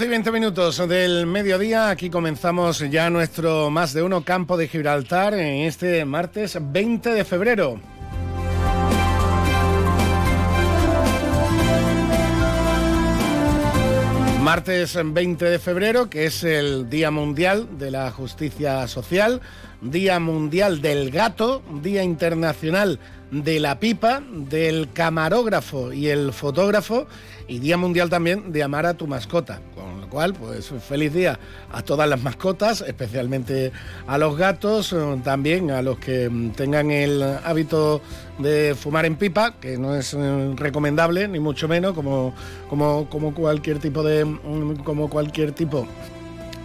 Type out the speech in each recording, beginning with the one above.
Y 20 minutos del mediodía, aquí comenzamos ya nuestro más de uno campo de Gibraltar en este martes 20 de febrero. Martes 20 de febrero, que es el Día Mundial de la Justicia Social, Día Mundial del Gato, Día Internacional de la Pipa, del Camarógrafo y el Fotógrafo y Día Mundial también de amar a tu mascota. Con lo cual, pues feliz día a todas las mascotas, especialmente a los gatos, eh, también a los que mm, tengan el hábito de fumar en pipa, que no es eh, recomendable, ni mucho menos, como, como, como cualquier tipo de. Mm, como cualquier tipo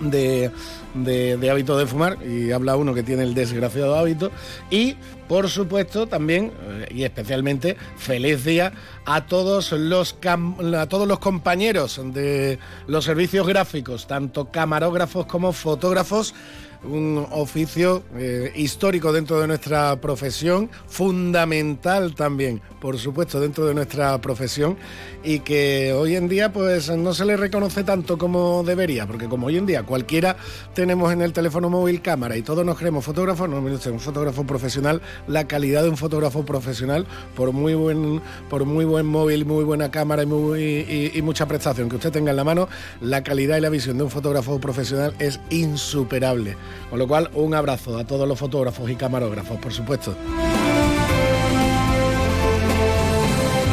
de, de, hábito de fumar y habla uno que tiene el desgraciado hábito y por supuesto también eh, y especialmente feliz día a todos los a todos los compañeros de los servicios gráficos tanto camarógrafos como fotógrafos un oficio eh, histórico dentro de nuestra profesión, fundamental también, por supuesto, dentro de nuestra profesión y que hoy en día pues no se le reconoce tanto como debería, porque como hoy en día cualquiera tenemos en el teléfono móvil cámara y todos nos creemos fotógrafos, no un fotógrafo profesional, la calidad de un fotógrafo profesional, por muy buen, por muy buen móvil, muy buena cámara y, muy, y mucha prestación que usted tenga en la mano, la calidad y la visión de un fotógrafo profesional es insuperable. Con lo cual, un abrazo a todos los fotógrafos y camarógrafos, por supuesto.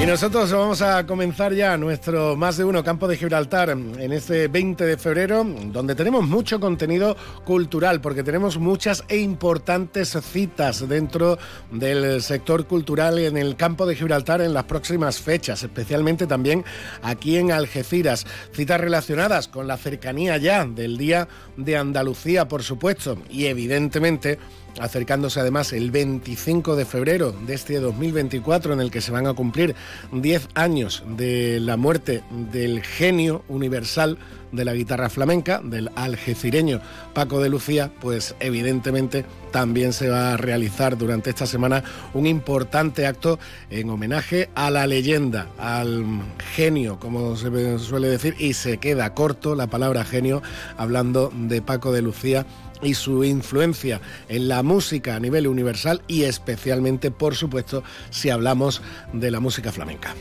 Y nosotros vamos a comenzar ya nuestro más de uno campo de Gibraltar en este 20 de febrero, donde tenemos mucho contenido cultural, porque tenemos muchas e importantes citas dentro del sector cultural en el campo de Gibraltar en las próximas fechas, especialmente también aquí en Algeciras. Citas relacionadas con la cercanía ya del Día de Andalucía, por supuesto, y evidentemente acercándose además el 25 de febrero de este 2024 en el que se van a cumplir 10 años de la muerte del genio universal de la guitarra flamenca, del algecireño Paco de Lucía, pues evidentemente también se va a realizar durante esta semana un importante acto en homenaje a la leyenda, al genio, como se suele decir, y se queda corto la palabra genio hablando de Paco de Lucía y su influencia en la música a nivel universal y especialmente, por supuesto, si hablamos de la música flamenca.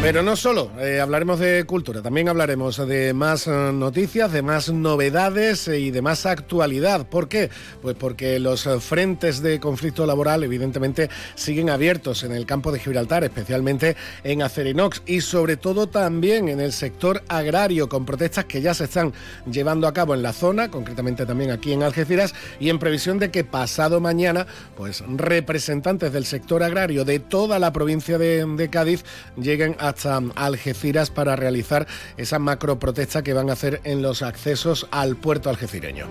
Pero no solo eh, hablaremos de cultura, también hablaremos de más eh, noticias, de más novedades eh, y de más actualidad. ¿Por qué? Pues porque los frentes de conflicto laboral evidentemente siguen abiertos en el campo de Gibraltar, especialmente en Acerinox y sobre todo también en el sector agrario, con protestas que ya se están llevando a cabo en la zona, concretamente también aquí en Algeciras, y en previsión de que pasado mañana, pues representantes del sector agrario de toda la provincia de, de Cádiz lleguen a hasta Algeciras para realizar esa macro protesta que van a hacer en los accesos al puerto algecireño.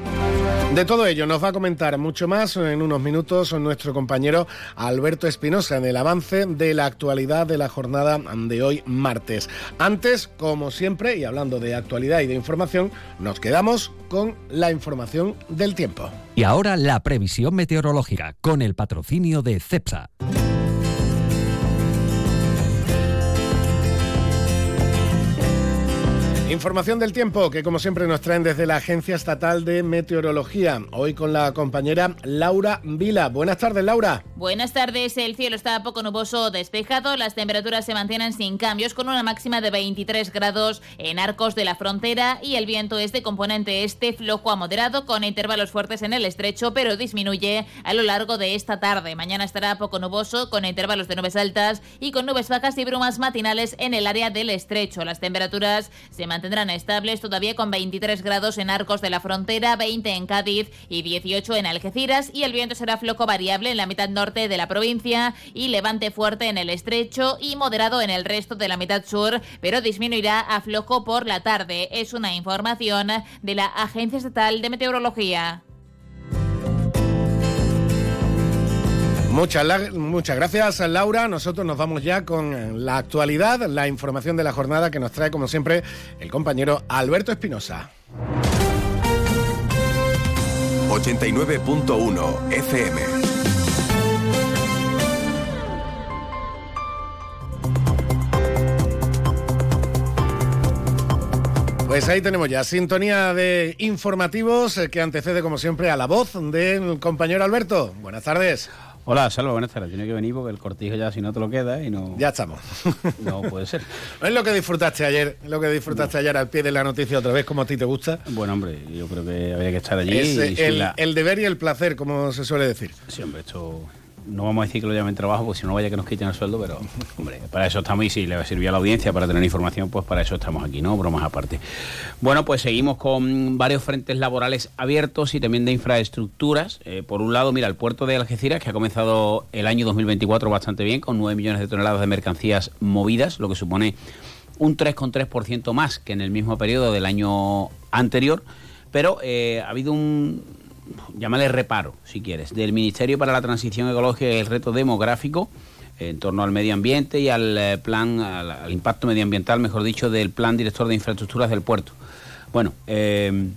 De todo ello nos va a comentar mucho más en unos minutos nuestro compañero Alberto Espinosa en el avance de la actualidad de la jornada de hoy martes. Antes, como siempre, y hablando de actualidad y de información, nos quedamos con la información del tiempo. Y ahora la previsión meteorológica con el patrocinio de CEPSA. Información del tiempo que como siempre nos traen desde la Agencia Estatal de Meteorología. Hoy con la compañera Laura Vila. Buenas tardes, Laura. Buenas tardes. El cielo está poco nuboso despejado. Las temperaturas se mantienen sin cambios con una máxima de 23 grados en arcos de la frontera y el viento es de componente este flojo a moderado con intervalos fuertes en el estrecho pero disminuye a lo largo de esta tarde. Mañana estará poco nuboso con intervalos de nubes altas y con nubes bajas y brumas matinales en el área del estrecho. Las temperaturas se mantendrán mantendrán estables todavía con 23 grados en Arcos de la Frontera, 20 en Cádiz y 18 en Algeciras y el viento será floco variable en la mitad norte de la provincia y levante fuerte en el estrecho y moderado en el resto de la mitad sur, pero disminuirá a floco por la tarde. Es una información de la Agencia Estatal de Meteorología. Muchas, muchas gracias, Laura. Nosotros nos vamos ya con la actualidad, la información de la jornada que nos trae, como siempre, el compañero Alberto Espinosa. 89.1 FM. Pues ahí tenemos ya sintonía de informativos eh, que antecede como siempre a la voz del compañero Alberto. Buenas tardes. Hola, Salvo, buenas tardes. Tiene que venir porque el cortijo ya si no te lo queda y no... Ya estamos. No puede ser. es lo que disfrutaste ayer, es lo que disfrutaste ayer al pie de la noticia otra vez, como a ti te gusta. Bueno, hombre, yo creo que había que estar allí. Es el, el, deber y el placer, como se suele decir. Sí, hombre, esto no vamos a decir que lo llamen trabajo, porque si no vaya que nos quiten el sueldo, pero hombre, para eso estamos y si le sirvió a la audiencia para tener información, pues para eso estamos aquí, ¿no? Bromas aparte. Bueno, pues seguimos con varios frentes laborales abiertos y también de infraestructuras. Eh, por un lado, mira, el puerto de Algeciras, que ha comenzado el año 2024 bastante bien, con 9 millones de toneladas de mercancías movidas, lo que supone un 3,3% más que en el mismo periodo del año anterior. Pero eh, ha habido un, llámale reparo, si quieres, del Ministerio para la Transición Ecológica y el Reto Demográfico en torno al medio ambiente y al eh, plan, al, impacto medioambiental, mejor dicho, del Plan Director de Infraestructuras del Puerto. Bueno, eh,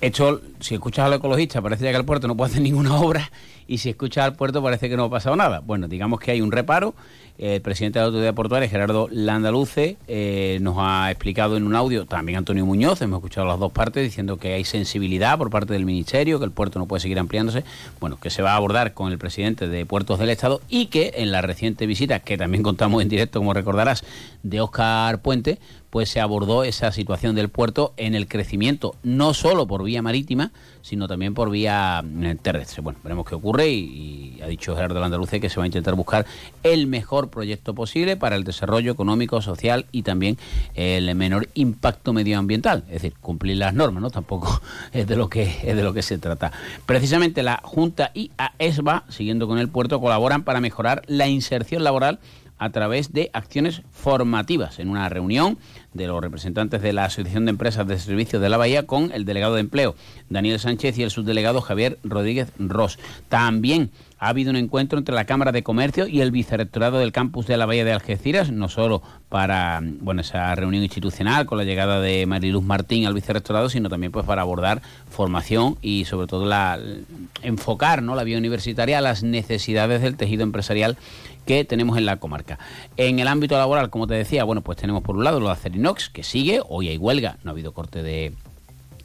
esto, si escuchas al ecologista, parece que el puerto no puede hacer ninguna obra y si escuchas al puerto parece que no ha pasado nada. Bueno, digamos que hay un reparo el presidente de la Autoridad Portuaria, Gerardo Landaluce, eh, nos ha explicado en un audio, también Antonio Muñoz, hemos escuchado las dos partes, diciendo que hay sensibilidad por parte del Ministerio, que el puerto no puede seguir ampliándose, bueno, que se va a abordar con el presidente de Puertos del Estado y que en la reciente visita, que también contamos en directo, como recordarás, de Óscar Puente, pues se abordó esa situación del puerto en el crecimiento, no solo por vía marítima, sino también por vía eh, terrestre. Bueno, veremos qué ocurre y, ha dicho Gerardo Landaluce que se va a intentar buscar el mejor proyecto posible para el desarrollo económico, social y también el menor impacto medioambiental, es decir, cumplir las normas, ¿no? Tampoco es de lo que es de lo que se trata. Precisamente la Junta y AESBA, siguiendo con el puerto, colaboran para mejorar la inserción laboral a través de acciones formativas en una reunión de los representantes de la Asociación de Empresas de Servicios de la Bahía con el delegado de empleo Daniel Sánchez y el subdelegado Javier Rodríguez Ross. También ha habido un encuentro entre la Cámara de Comercio y el Vicerrectorado del Campus de la Bahía de Algeciras, no solo para bueno, esa reunión institucional con la llegada de Mariluz Martín al Vicerrectorado, sino también pues para abordar formación y sobre todo la enfocar ¿no? la vía universitaria a las necesidades del tejido empresarial que tenemos en la comarca. En el ámbito laboral, como te decía, bueno, pues tenemos por un lado lo de Acerinox, que sigue, hoy hay huelga, no ha habido corte de,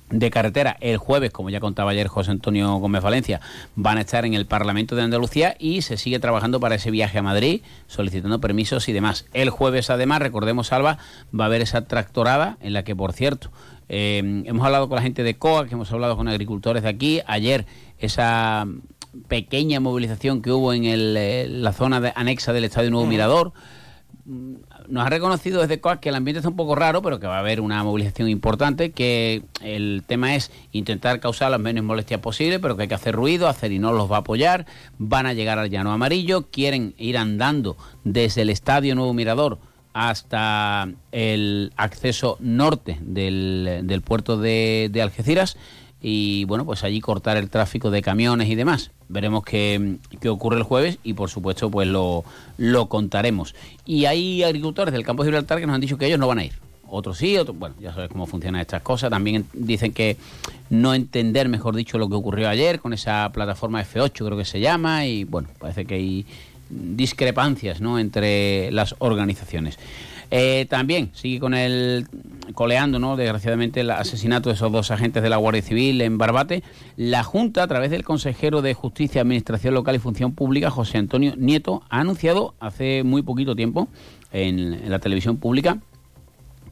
de carretera el jueves, como ya contaba ayer José Antonio Gómez Valencia, van a estar en el Parlamento de Andalucía y se sigue trabajando para ese viaje a Madrid, solicitando permisos y demás. El jueves, además, recordemos, Alba, va a haber esa tractorada en la que, por cierto, eh, hemos hablado con la gente de COA, que hemos hablado con agricultores de aquí. Ayer, esa pequeña movilización que hubo en eh, la zona de, anexa del Estadio Nuevo Mirador. Mm, nos ha reconocido desde COAC que el ambiente está un poco raro, pero que va a haber una movilización importante, que el tema es intentar causar las menos molestias posibles, pero que hay que hacer ruido, hacer y no los va a apoyar, van a llegar al llano amarillo, quieren ir andando desde el Estadio Nuevo Mirador hasta el acceso norte del, puerto de, de Algeciras y bueno, pues allí cortar el tráfico de camiones y demás. Veremos qué, ocurre el jueves y por supuesto pues lo, lo contaremos. Y hay agricultores del campo de Gibraltar que nos han dicho que ellos no van a ir. Otros sí, otros, bueno, ya sabes cómo funcionan estas cosas. También dicen que no entender, mejor dicho, lo que ocurrió ayer con esa plataforma F8, creo que se llama, y bueno, parece que hay discrepancias ¿no? entre las organizaciones. Eh, también sigue con el coleando, ¿no? Desgraciadamente, el asesinato de esos dos agentes de la Guardia Civil en Barbate. La Junta, a través del consejero de Justicia, Administración Local y Función Pública, José Antonio Nieto, ha anunciado hace muy poquito tiempo en, la televisión pública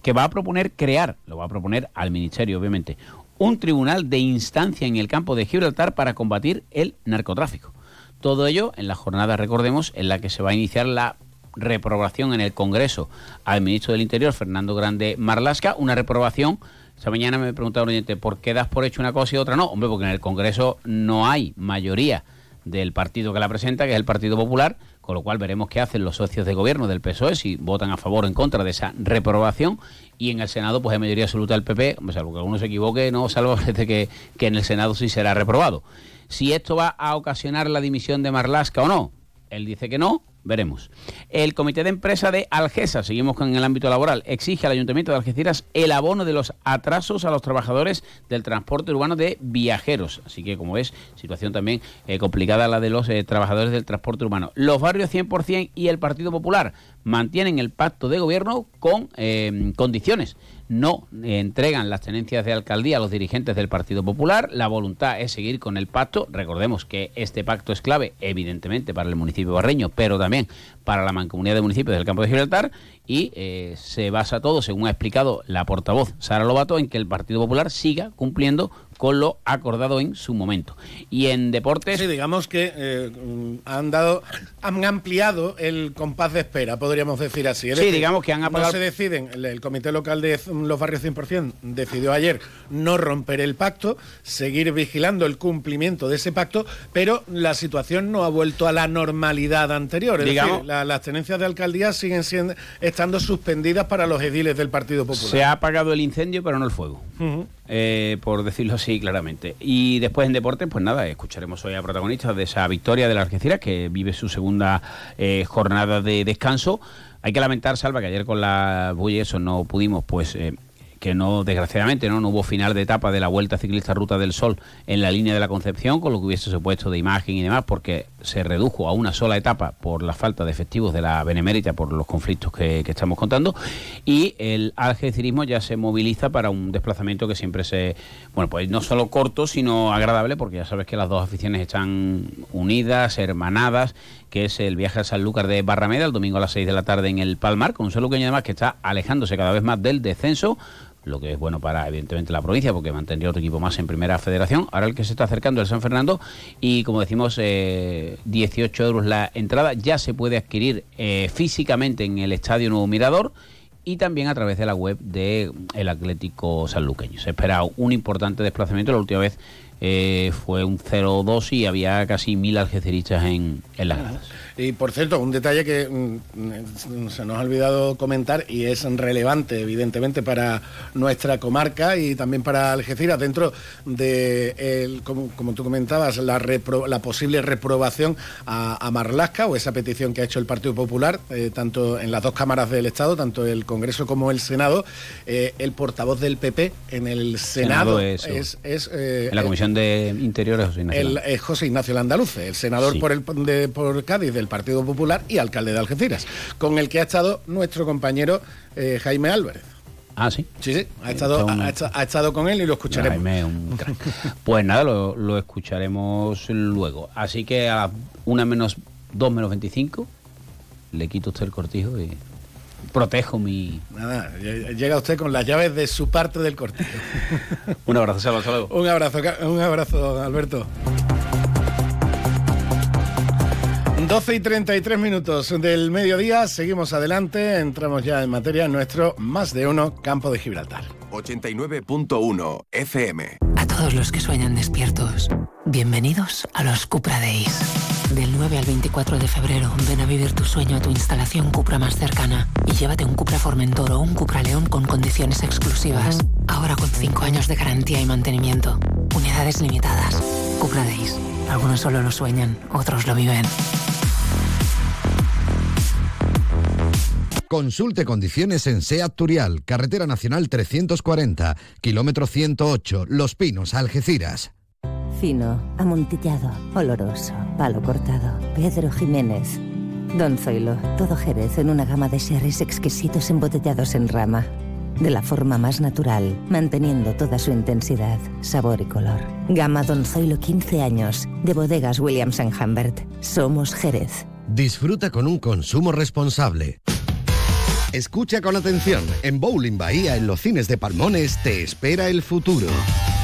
que va a proponer crear, lo va a proponer al Ministerio, obviamente, un tribunal de instancia en el campo de Gibraltar para combatir el narcotráfico. Todo ello en la jornada, recordemos, en la que se va a iniciar la reprobación en el Congreso al ministro del Interior, Fernando Grande Marlasca, una reprobación esta mañana me preguntaba un oyente, ¿por qué das por hecho una cosa y otra no? Hombre, porque en el Congreso no hay mayoría del partido que la presenta, que es el Partido Popular, con lo cual veremos qué hacen los socios de gobierno del PSOE, si votan a favor o en contra de esa reprobación, y en el Senado pues hay mayoría absoluta del PP, salvo que alguno se equivoque, no, salvo que, que en el Senado sí será reprobado. Si esto va a ocasionar la dimisión de Marlasca o no, él dice que no, veremos. El comité de empresa de Algesa, seguimos con el ámbito laboral, exige al Ayuntamiento de Algeciras el abono de los atrasos a los trabajadores del transporte urbano de viajeros. Así que, como ves, situación también eh, complicada la de los eh, trabajadores del transporte urbano. Los barrios 100% y el Partido Popular mantienen el pacto de gobierno con eh, condiciones no entregan las tenencias de alcaldía a los dirigentes del Partido Popular. La voluntad es seguir con el pacto. Recordemos que este pacto es clave, evidentemente, para el municipio barreño, pero también para la mancomunidad de municipios del campo de Gibraltar. Y eh, se basa todo, según ha explicado la portavoz Sara Lobato, en que el Partido Popular siga cumpliendo con lo acordado en su momento. Y en deportes... Sí, digamos que eh, han dado, han ampliado el compás de espera, podríamos decir así. sí, digamos que han apagado... No se deciden, el, Comité Local de los Barrios 100% decidió ayer no romper el pacto, seguir vigilando el cumplimiento de ese pacto, pero la situación no ha vuelto a la normalidad anterior. Es digamos, decir, las tenencias de alcaldía siguen siendo, estando suspendidas para los ediles del Partido Popular. Se ha apagado el incendio, pero no el fuego. Eh, por decirlo así claramente. Y después en deporte, pues nada, escucharemos hoy a protagonistas de esa victoria de la Algeciras, que vive su segunda eh, jornada de descanso. Hay que lamentar, Salva, que ayer con la bulla eso no pudimos, pues... Eh, que no, desgraciadamente, ¿no? no hubo final de etapa de la Vuelta Ciclista Ruta del Sol en la línea de la Concepción, con lo que hubiese supuesto de imagen y demás, porque se redujo a una sola etapa por la falta de efectivos de la Benemérita, por los conflictos que, estamos contando, y el algecirismo ya se moviliza para un desplazamiento que siempre se, bueno, pues no solo corto, sino agradable, porque ya sabes que las dos aficiones están unidas, hermanadas, que es el viaje a Sanlúcar de Barrameda, el domingo a las 6 de la tarde en el Palmar, con un sanluqueño además que está alejándose cada vez más del descenso, lo que es bueno para evidentemente la provincia porque mantendría otro equipo más en primera federación. Ahora el que se está acercando es San Fernando y como decimos 18 eh, euros la entrada ya se puede adquirir eh, físicamente en el Estadio Nuevo Mirador y también a través de la web del el Atlético Sanluqueño. Se espera un importante desplazamiento. La última vez eh, fue un 0-2 y había casi mil algeciristas en, en las gradas. Y por cierto, un detalle que mm, se nos ha olvidado comentar y es relevante, evidentemente, para nuestra comarca y también para Algeciras, dentro de, como, tú comentabas, la, la posible reprobación a, Marlasca o esa petición que ha hecho el Partido Popular, eh, tanto en las dos cámaras del Estado, tanto el Congreso como el Senado. Eh, el portavoz del PP en el Senado, es, en la Comisión de Interiores José Ignacio. El, José Ignacio Landaluce, el senador por, el, de, por Cádiz del Partido Popular y alcalde de Algeciras, con el que ha estado nuestro compañero eh, Jaime Álvarez. Ah, sí. Sí, sí, ha estado, ha, estado con él y lo escucharemos. Jaime, un pues nada, lo, escucharemos luego. Así que a una menos, dos menos 25, le quito usted el cortijo y protejo mi... Nada, llega usted con las llaves de su parte del cortijo. un abrazo. Un abrazo, un abrazo, Alberto. 12 y 33 minutos del mediodía, seguimos adelante, entramos ya en materia en nuestro más de uno campo de Gibraltar. 89.1 FM. A todos los que sueñan despiertos, bienvenidos a los Cupra Days. Del 9 al 24 de febrero, ven a vivir tu sueño a tu instalación Cupra más cercana y llévate un Cupra Formentor o un Cupra León con condiciones exclusivas. Ahora con 5 años de garantía y mantenimiento. Unidades limitadas. Cupra Days. Algunos solo lo sueñan, otros lo viven. Consulte condiciones en SEAT Turial, Carretera Nacional 340, kilómetro 108, Los Pinos, Algeciras. Fino, amontillado, oloroso, palo cortado, Pedro Jiménez. Don Zoilo, todo Jerez en una gama de sherries exquisitos embotellados en rama. De la forma más natural, manteniendo toda su intensidad, sabor y color. Gama Don Zoilo 15 años, de bodegas Williams ⁇ Humbert. Somos Jerez. Disfruta con un consumo responsable. Escucha con atención. En Bowling Bahía, en los cines de Palmones, te espera el futuro.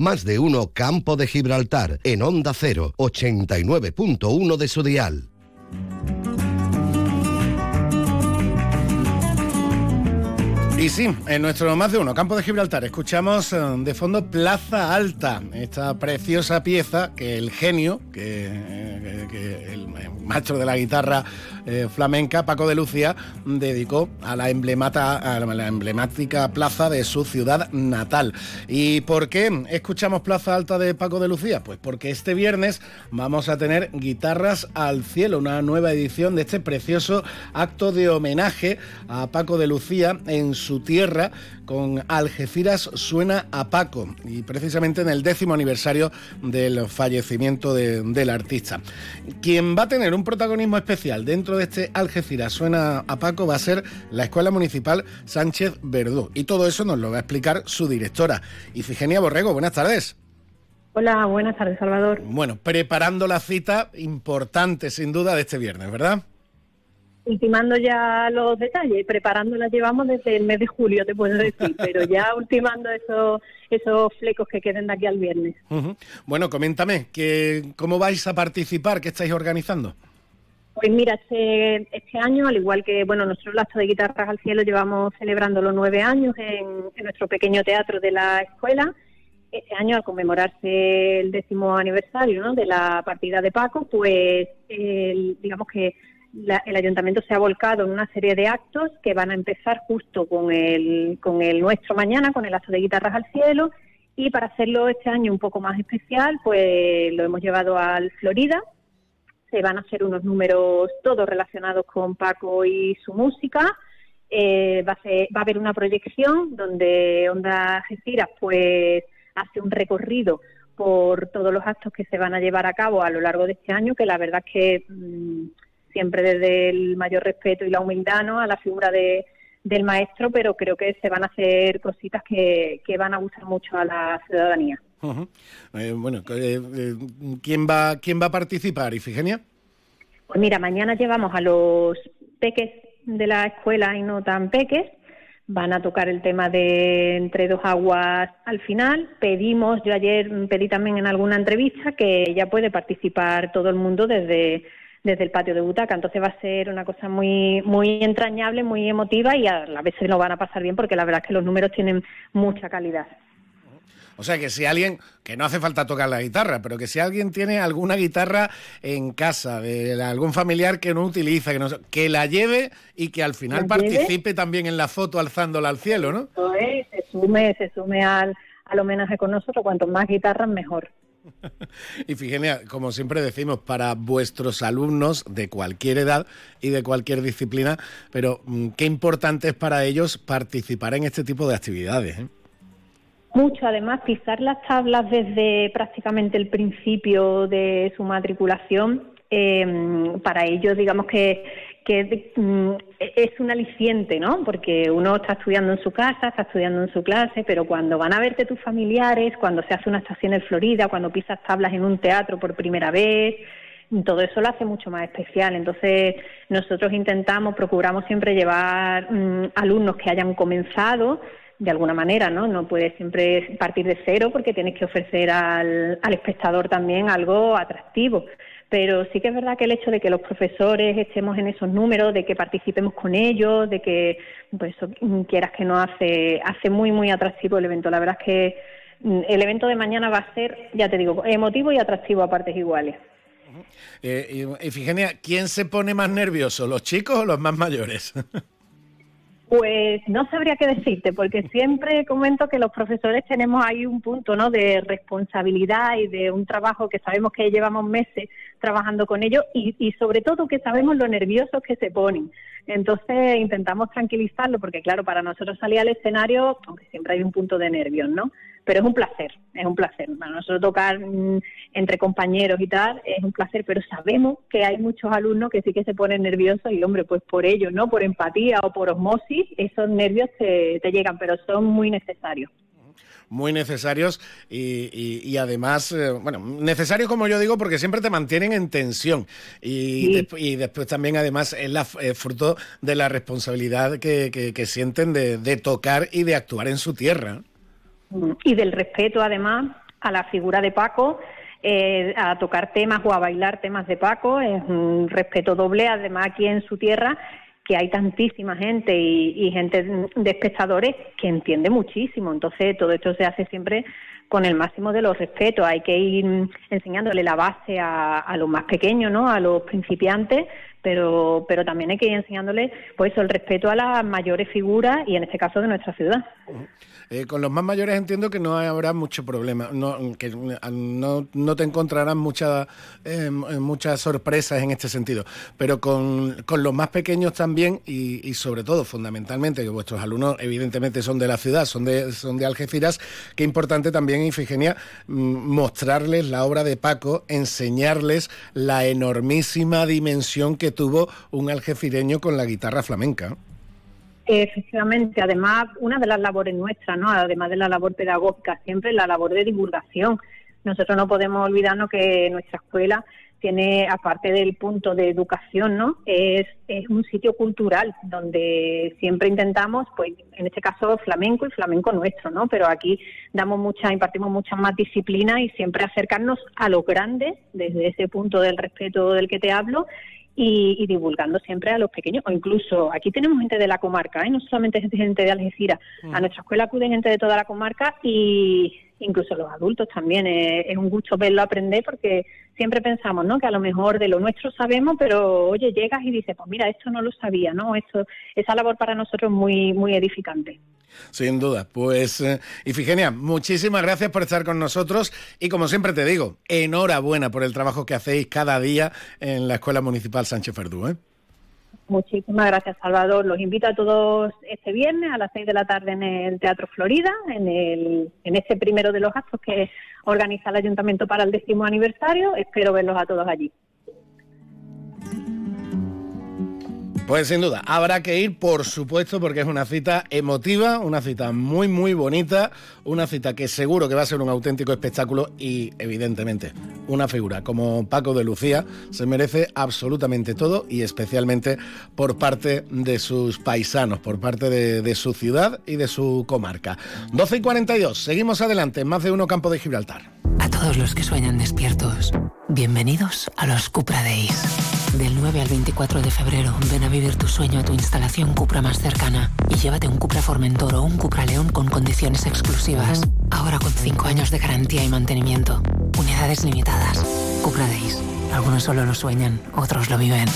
Más de uno Campo de Gibraltar en Onda 0, 89.1 de su dial. Y sí, en nuestro más de uno, Campo de Gibraltar, escuchamos eh, de fondo Plaza Alta, esta preciosa pieza que el genio, que, eh, el maestro de la guitarra eh, flamenca, Paco de Lucía, dedicó a la, a la emblemática plaza de su ciudad natal. ¿Y por qué escuchamos Plaza Alta de Paco de Lucía? Pues porque este viernes vamos a tener Guitarras al Cielo, una nueva edición de este precioso acto de homenaje a Paco de Lucía en su su tierra con Algeciras suena a Paco y precisamente en el décimo aniversario del fallecimiento del artista. Quien va a tener un protagonismo especial dentro de este Algeciras suena a Paco va a ser la Escuela Municipal Sánchez Verdú y todo eso nos lo va a explicar su directora, Ifigenia Borrego. Buenas tardes. Hola, buenas tardes, Salvador. Bueno, preparando la cita importante, sin duda, de este viernes, ¿verdad? ultimando ya los detalles, preparándola llevamos desde el mes de julio, te puedo decir, pero ya ultimando esos, esos flecos que queden de aquí al viernes. Bueno, coméntame, que, ¿cómo vais a participar? ¿Qué estáis organizando? Pues mira, este, este año, al igual que bueno, nuestro acto de guitarras al cielo, llevamos celebrando los nueve años en, nuestro pequeño teatro de la escuela. Este año, al conmemorarse el décimo aniversario ¿no? de la partida de Paco, pues digamos que el ayuntamiento se ha volcado en una serie de actos que van a empezar justo con el, con el nuestro mañana, con el acto de guitarras al cielo, y para hacerlo este año un poco más especial, pues lo hemos llevado al Florida. Se van a hacer unos números todos relacionados con Paco y su música. Eh, va, a va a haber una proyección donde Onda Algeciras pues hace un recorrido por todos los actos que se van a llevar a cabo a lo largo de este año, que la verdad es que mm, siempre desde el mayor respeto y la humildad ¿no? a la figura de, del maestro, pero creo que se van a hacer cositas que, que van a gustar mucho a la ciudadanía. Eh, bueno, eh, eh, ¿quién va quién va a participar, Ifigenia? Pues mira, mañana llevamos a los peques de la escuela y no tan peques. Van a tocar el tema de entre dos aguas al final. Pedimos, yo ayer pedí también en alguna entrevista que ya puede participar todo el mundo desde desde el patio de butaca. Entonces va a ser una cosa muy, muy entrañable, muy emotiva y a la vez se lo van a pasar bien porque la verdad es que los números tienen mucha calidad. O sea que si alguien, que no hace falta tocar la guitarra, pero que si alguien tiene alguna guitarra en casa, de algún familiar que no utiliza, que, no, que la lleve y que al final participe también en la foto alzándola al cielo, ¿no? se sume, se sume al, al homenaje con nosotros, cuanto más guitarras mejor. Y fíjense, como siempre decimos, para vuestros alumnos de cualquier edad y de cualquier disciplina, pero mm, qué importante es para ellos participar en este tipo de actividades. ¿eh? Mucho, además, pisar las tablas desde prácticamente el principio de su matriculación, eh, para ellos, digamos que que mm, es un aliciente, ¿no? Porque uno está estudiando en su casa, está estudiando en su clase, pero cuando van a verte tus familiares, cuando se hace una estación en Florida, cuando pisas tablas en un teatro por primera vez, todo eso lo hace mucho más especial. Entonces, nosotros intentamos, procuramos siempre llevar mm, alumnos que hayan comenzado de alguna manera, ¿no? No puedes siempre partir de cero porque tienes que ofrecer al, al espectador también algo atractivo pero sí que es verdad que el hecho de que los profesores estemos en esos números, de que participemos con ellos, de que, pues, quieras que no hace, hace muy, muy atractivo el evento. La verdad es que mm, el evento de mañana va a ser, ya te digo, emotivo y atractivo a partes iguales. Eh, Efigenia, ¿quién se pone más nervioso, los chicos o los más mayores? Pues no sabría qué decirte, porque siempre comento que los profesores tenemos ahí un punto ¿no? de responsabilidad y de un trabajo que sabemos que llevamos meses trabajando con ellos y, y sobre todo que sabemos lo nerviosos que se ponen. Entonces intentamos tranquilizarlo porque claro, para nosotros salir al escenario, aunque siempre hay un punto de nervios, ¿no? Pero es un placer, es un placer. Para nosotros tocar mm, entre compañeros y tal es un placer, pero sabemos que hay muchos alumnos que sí que se ponen nerviosos y hombre, pues por ello, ¿no? Por empatía o por osmosis, esos nervios te llegan, pero son muy necesarios muy necesarios y, además, eh, bueno, necesarios como yo digo porque siempre te mantienen en tensión y, y después también además es la, fruto de la responsabilidad que, sienten de, tocar y de actuar en su tierra. Y del respeto además a la figura de Paco. Eh, a tocar temas o a bailar temas de Paco, es un respeto doble, además aquí en su tierra, que hay tantísima gente y, gente de espectadores que entiende muchísimo. Entonces, todo esto se hace siempre con el máximo de los respetos. Hay que ir enseñándole la base a, a los más pequeños, ¿no? A los principiantes, pero, pero también hay que ir enseñándole, pues, el respeto a las mayores figuras y, en este caso, de nuestra ciudad. Eh, con los más mayores entiendo que no habrá mucho problema, no, que no, no te encontrarán muchas em, muchas sorpresas en este sentido, pero con, los más pequeños también y, sobre todo, fundamentalmente, que vuestros alumnos evidentemente son de la ciudad, son de, son de Algeciras, qué importante también, Ifigenia, mm, mostrarles la obra de Paco, enseñarles la enormísima dimensión que tuvo un algecireño con la guitarra flamenca. Efectivamente, además, una de las labores nuestras, ¿no? además de la labor pedagógica, siempre la labor de divulgación. Nosotros no podemos olvidarnos que nuestra escuela tiene, aparte del punto de educación, ¿no? Es, es un sitio cultural donde siempre intentamos, pues en este caso flamenco y flamenco nuestro, ¿no? Pero aquí damos mucha, impartimos muchas más disciplinas y siempre acercarnos a los grandes desde ese punto del respeto del que te hablo y, divulgando siempre a los pequeños, o incluso aquí tenemos gente de la comarca, ¿eh? no solamente gente de Algeciras, a mm. nuestra escuela acuden gente de toda la comarca y incluso los adultos también. Eh, es un gusto verlo aprender porque siempre pensamos ¿no? que a lo mejor de lo nuestro sabemos, pero oye, llegas y dices, pues mira, esto no lo sabía, ¿no? Esto, esa labor para nosotros es muy, muy edificante. Sin duda. Pues, eh, Ifigenia, muchísimas gracias por estar con nosotros y como siempre te digo, enhorabuena por el trabajo que hacéis cada día en la Escuela Municipal Sánchez Ferdú. ¿eh? Muchísimas gracias, Salvador. Los invito a todos este viernes a las seis de la tarde en el Teatro Florida, en, el, en este primero de los actos que organiza el Ayuntamiento para el décimo aniversario. Espero verlos a todos allí. Pues sin duda, habrá que ir, por supuesto, porque es una cita emotiva, una cita muy, muy bonita, una cita que seguro que va a ser un auténtico espectáculo y, evidentemente, una figura como Paco de Lucía se merece absolutamente todo y especialmente por parte de sus paisanos, por parte de, su ciudad y de su comarca. 12 y 42, seguimos adelante, más de uno campo de Gibraltar. A todos los que sueñan despiertos, bienvenidos a los Cupra Days. Del 9 al 24 de febrero, ven a vivir tu sueño a tu instalación Cupra más cercana y llévate un Cupra Formentor o un Cupra León con condiciones exclusivas. Ahora con 5 años de garantía y mantenimiento. Unidades limitadas. Cupra Days. Algunos solo lo sueñan, otros lo viven.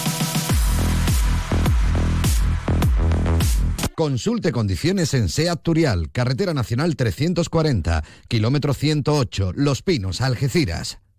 Consulte condiciones en SEAT Turial, Carretera Nacional 340, kilómetro 108, Los Pinos, Algeciras.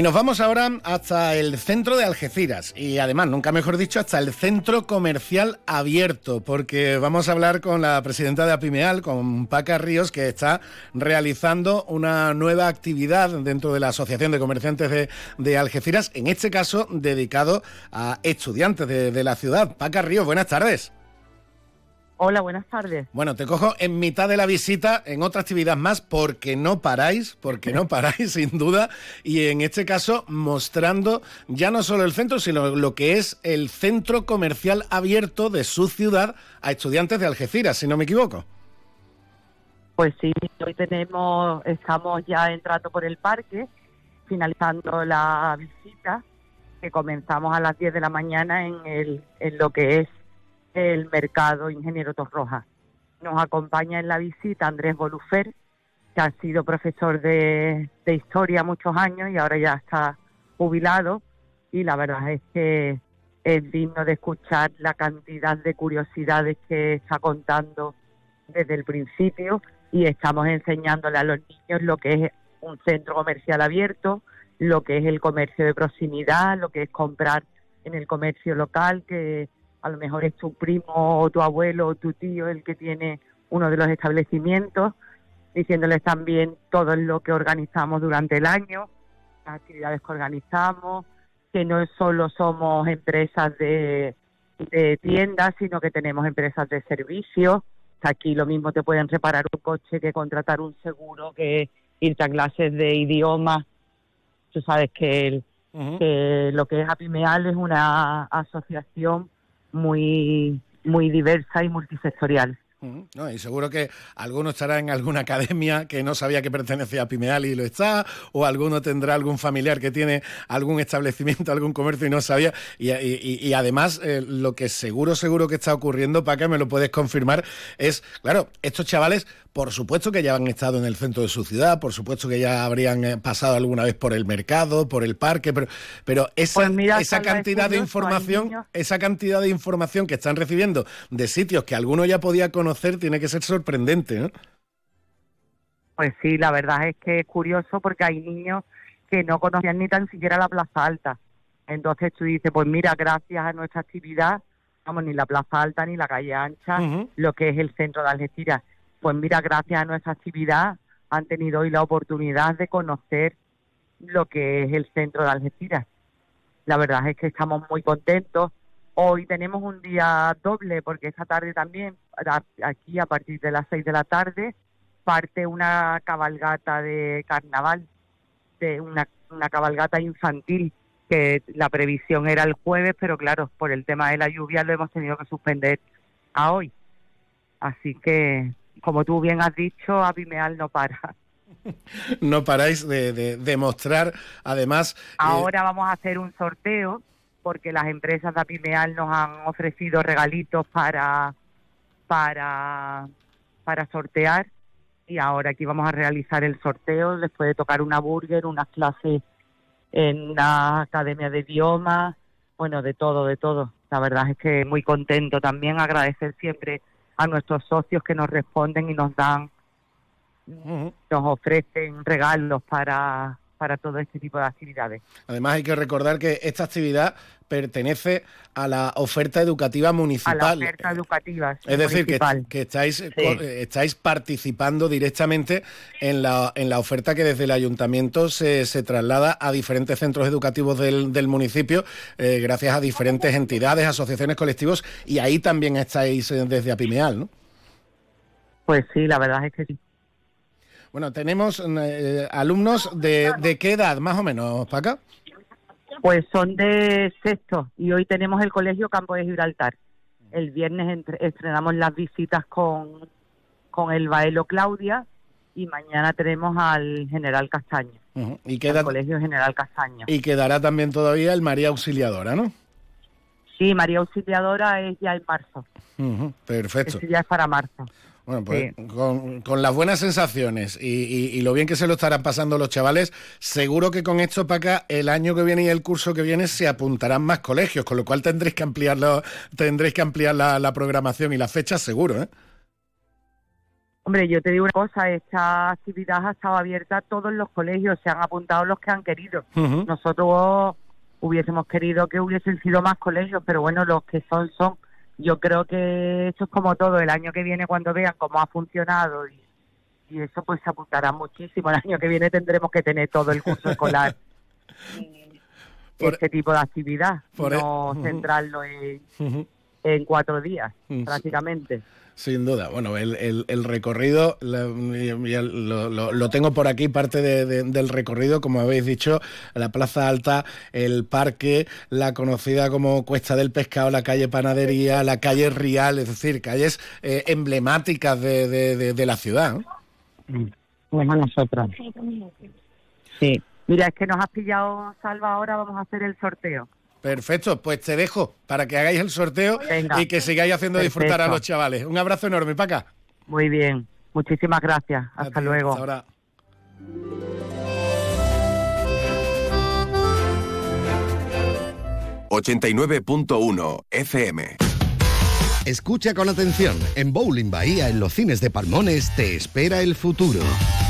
Y nos vamos ahora hasta el centro de Algeciras y además, nunca mejor dicho, hasta el centro comercial abierto, porque vamos a hablar con la presidenta de Apimeal, con Paca Ríos, que está realizando una nueva actividad dentro de la Asociación de Comerciantes de, Algeciras, en este caso dedicado a estudiantes de, de la ciudad. Paca Ríos, buenas tardes. Hola, buenas tardes. Bueno, te cojo en mitad de la visita, en otra actividad más, porque no paráis, porque no paráis, sin duda, y en este caso mostrando ya no solo el centro, sino lo que es el centro comercial abierto de su ciudad a estudiantes de Algeciras, si no me equivoco. Pues sí, hoy tenemos, estamos ya entrando por el parque, finalizando la visita, que comenzamos a las 10 de la mañana en, el, en lo que es el mercado Ingeniero Torroja. Nos acompaña en la visita Andrés Bolufer, que ha sido profesor de, historia muchos años y ahora ya está jubilado. Y la verdad es que es digno de escuchar la cantidad de curiosidades que está contando desde el principio y estamos enseñándole a los niños lo que es un centro comercial abierto, lo que es el comercio de proximidad, lo que es comprar en el comercio local, que a lo mejor es tu primo o tu abuelo o tu tío el que tiene uno de los establecimientos, diciéndoles también todo lo que organizamos durante el año, las actividades que organizamos, que no solo somos empresas de, tiendas, sino que tenemos empresas de servicios. Aquí lo mismo te pueden reparar un coche que contratar un seguro, que irte a clases de idiomas. Tú sabes que, que lo que es Apimeal es una asociación muy, muy diversa y multisectorial. No, y seguro que alguno estará en alguna academia que no sabía que pertenecía a Pimeal y lo está, o alguno tendrá algún familiar que tiene algún establecimiento, algún comercio y no sabía. Y, además, eh, lo que seguro, seguro que está ocurriendo, para que me lo puedes confirmar, es, claro, estos chavales por supuesto que ya han estado en el centro de su ciudad, por supuesto que ya habrían eh, pasado alguna vez por el mercado, por el parque, pero, pero esa, pues esa cantidad de información, esa cantidad de información que están recibiendo de sitios que alguno ya podía conocer tiene que ser sorprendente, ¿no? Pues sí, la verdad es que es curioso porque hay niños que no conocían ni tan siquiera la Plaza Alta. Entonces tú dices, pues mira, gracias a nuestra actividad, vamos, ni la Plaza Alta ni la calle Ancha, lo que es el centro de Algeciras pues mira, gracias a nuestra actividad han tenido hoy la oportunidad de conocer lo que es el centro de Algeciras. La verdad es que estamos muy contentos. Hoy tenemos un día doble porque esta tarde también, aquí a partir de las seis de la tarde, parte una cabalgata de carnaval, de una, una cabalgata infantil que la previsión era el jueves, pero claro, por el tema de la lluvia lo hemos tenido que suspender a hoy. Así que como tú bien has dicho, Apimeal no para. no paráis de, demostrar, además... Eh, Ahora vamos a hacer un sorteo porque las empresas de Apimeal nos han ofrecido regalitos para, para, para sortear y ahora aquí vamos a realizar el sorteo. Les puede tocar una burger, unas clases en la academia de idiomas, bueno, de todo, de todo. La verdad es que muy contento también, agradecer siempre a nuestros socios que nos responden y nos dan, nos ofrecen regalos para, para todo este tipo de actividades. Además hay que recordar que esta actividad pertenece a la oferta educativa municipal. A la oferta educativa. es decir, que, que estáis, eh, estáis participando directamente en la, en la oferta que desde el ayuntamiento se, se traslada a diferentes centros educativos del, del municipio, eh, gracias a diferentes entidades, asociaciones, colectivos, y ahí también estáis eh, desde Apimeal, ¿no? Pues sí, la verdad es que sí. Bueno, tenemos eh, alumnos de, de, qué edad, más o menos, Paca? Pues son de sexto y hoy tenemos el Colegio Campo de Gibraltar. El viernes estrenamos las visitas con, con el Baelo Claudia y mañana tenemos al General Castaño. ¿Y queda, Colegio General Castaño. Y quedará también todavía el María Auxiliadora, ¿no? Sí, María Auxiliadora es ya en marzo. perfecto. ya es para marzo. Bueno, pues con, las buenas sensaciones y, lo bien que se lo estarán pasando los chavales, seguro que con esto para acá, el año que viene y el curso que viene se apuntarán más colegios, con lo cual tendréis que ampliarlo, tendréis que ampliar la, programación y las fechas seguro, ¿eh? Hombre, yo te digo una cosa, esta actividad ha estado abierta a todos los colegios, se han apuntado los que han querido. Nosotros hubiésemos querido que hubiesen sido más colegios, pero bueno, los que son, son yo creo que esto es como todo, el año que viene cuando vean cómo ha funcionado y, eso pues se apuntará muchísimo, el año que viene tendremos que tener todo el curso escolar. Por, este tipo de actividad, no e- centrarlo en, en cuatro días prácticamente. Sin duda. Bueno, el, el, recorrido lo, tengo por aquí, parte del recorrido, como habéis dicho, la Plaza Alta, el parque, la conocida como Cuesta del Pescado, la calle Panadería, la calle Rial, es decir, calles eh, emblemáticas de, de, la ciudad. Pues nosotros. Sí. Mira, es que nos has pillado, Salva, ahora vamos a hacer el sorteo. Perfecto, pues te dejo para que hagáis el sorteo y que sigáis haciendo disfrutar a los chavales. Un abrazo enorme, Paca. Muy bien, muchísimas gracias. Hasta luego. Hasta ahora. 89.1 FM Escucha con atención. En Bowling Bahía, en los cines de Palmones, te espera el futuro.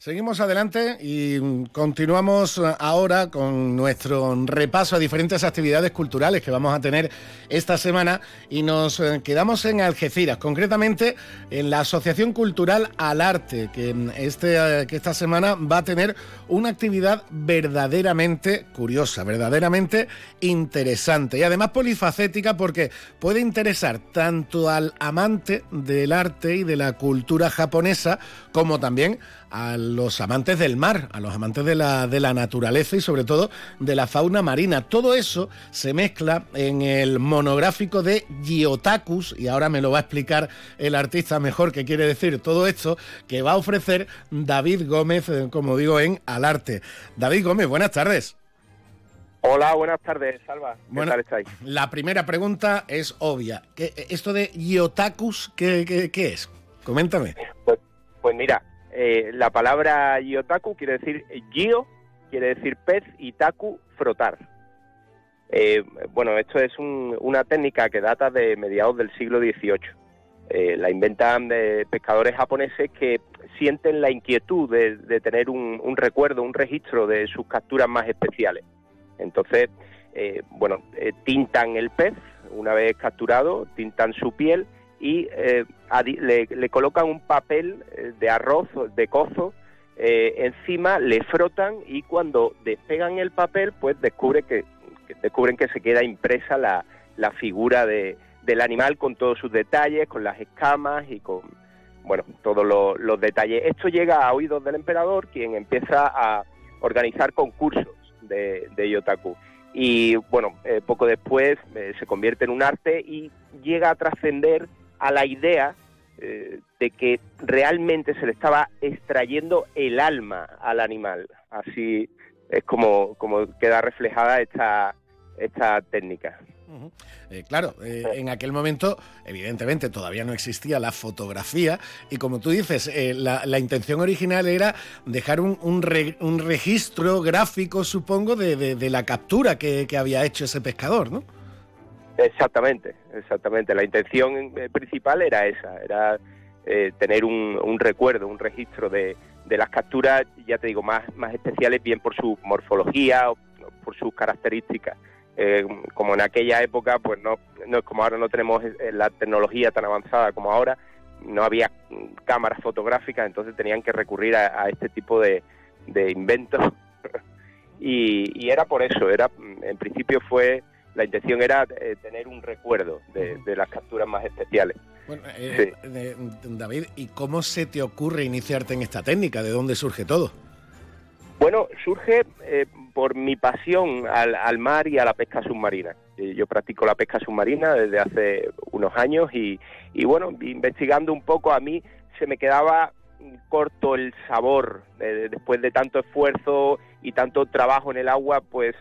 Seguimos adelante y continuamos ahora con nuestro repaso a diferentes actividades culturales que vamos a tener esta semana y nos eh, quedamos en Algeciras, concretamente en la Asociación Cultural Al Arte, que, este, eh, que esta semana va a tener una actividad verdaderamente curiosa, verdaderamente interesante y además polifacética porque puede interesar tanto al amante del arte y de la cultura japonesa como también a los amantes del mar, a los amantes de la, de la naturaleza y sobre todo de la fauna marina. Todo eso se mezcla en el monográfico de Giotakus, y ahora me lo va a explicar el artista mejor qué quiere decir todo esto, que va a ofrecer David Gómez, eh, como digo, en Alarte. David Gómez, buenas tardes. Hola, buenas tardes, Salva. ¿Qué tal estáis? La primera pregunta es obvia. ¿Qué, esto de Giotakus, ¿qué, qué, es? Coméntame. Pues, pues mira, eh, la palabra yotaku quiere decir gio, quiere decir pez, y taku, frotar. Eh, bueno, esto es una técnica que data de mediados del siglo XVIII. Eh, la inventan de pescadores japoneses que sienten la inquietud de, tener un, un, recuerdo, un registro de sus capturas más especiales. Entonces, bueno, tintan el pez una vez capturado, tintan su piel y eh, le, colocan un papel eh, de arroz, de cozo, eh, encima, le frotan y cuando despegan el papel, pues descubre que, descubren que se queda impresa la, la figura de, del animal con todos sus detalles, con las escamas y con, bueno, todos los, detalles. Esto llega a oídos del emperador, quien empieza a organizar concursos de, de Yotaku. Y bueno, poco después se convierte en un arte y llega a trascender a la idea eh, de que realmente se le estaba extrayendo el alma al animal. Así es como, como queda reflejada esta, esta técnica. Eh, claro, eh, en aquel momento, evidentemente, todavía no existía la fotografía y como tú dices, la, intención original era dejar un, un, registro gráfico, supongo, de, de, la captura que, que, había hecho ese pescador, ¿no? Exactamente, exactamente. La intención eh, principal era esa, era eh, tener un, recuerdo, un registro de, las capturas, ya te digo, más, más especiales, bien por su morfología o por sus características. Eh, como en aquella época, pues no, no como ahora no tenemos la tecnología tan avanzada como ahora, no había cámaras fotográficas, entonces tenían que recurrir a, este tipo de, inventos. y, y, era por eso, era en principio fue la intención era eh, tener un recuerdo de, las capturas más especiales. Bueno, eh, David, ¿y cómo se te ocurre iniciarte en esta técnica? ¿De dónde surge todo? Bueno, surge eh, por mi pasión al, mar y a la pesca submarina. Yo practico la pesca submarina desde hace unos años y, y bueno, investigando un poco a mí se me quedaba corto el sabor después de tanto esfuerzo y tanto trabajo en el agua, pues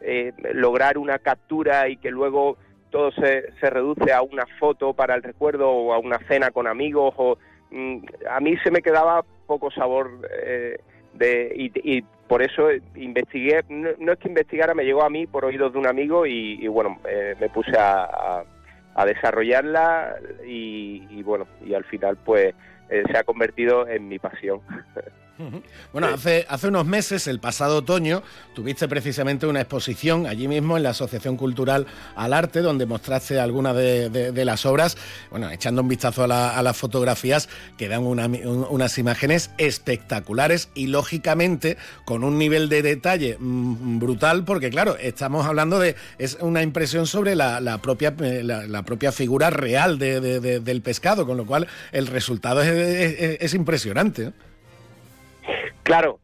eh, lograr una captura y que luego todo se, se, reduce a una foto para el recuerdo o a una cena con amigos o mm, a mí se me quedaba poco sabor eh, de y, por eso investigué no, es que investigara me llegó a mí por oídos de un amigo y, bueno eh, me puse a, a, desarrollarla y, y, bueno y al final pues se ha convertido en mi pasión Bueno, hace, hace unos meses, el pasado otoño, tuviste precisamente una exposición allí mismo en la Asociación Cultural al Arte, donde mostraste algunas de, las obras, bueno, echando un vistazo a, las fotografías, que dan unas imágenes espectaculares y lógicamente con un nivel de detalle mm, brutal, porque claro, estamos hablando de, es una impresión sobre la, propia, eh, la, propia figura real del pescado, con lo cual el resultado es, impresionante. Claro,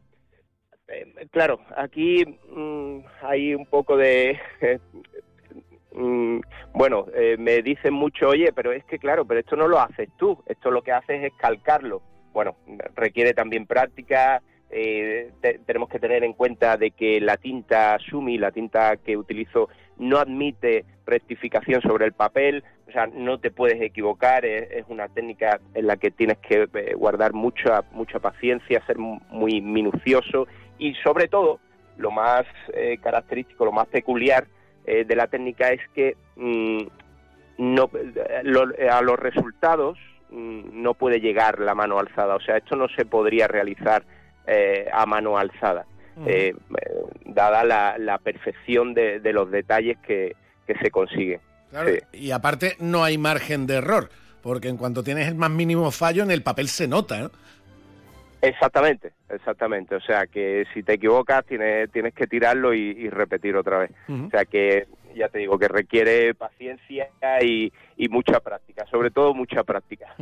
eh, claro, aquí mm, hay un poco de mm, bueno, eh, me dicen mucho, oye, pero es que claro, pero esto no lo haces tú, esto lo que haces es calcarlo. Bueno, requiere también práctica, eh, tenemos que tener en cuenta de que la tinta Sumi, la tinta que utilizo, no admite rectificación sobre el papel, o sea, no te puedes equivocar, es, una técnica en la que tienes que eh, guardar mucha, mucha paciencia, ser muy minucioso y sobre todo, lo más eh, característico, lo más peculiar de la técnica es que mm, no, a los resultados mm, no puede llegar la mano alzada, o sea, esto no se podría realizar eh, a mano alzada, eh, dada la, perfección de, los detalles que, se consiguen. Y aparte no hay margen de error, porque en cuanto tienes el más mínimo fallo en el papel se nota. Exactamente, exactamente. O sea que si te equivocas tienes, tienes que tirarlo y, repetir otra vez. O sea que ya te digo que requiere paciencia y, mucha práctica, sobre todo mucha práctica.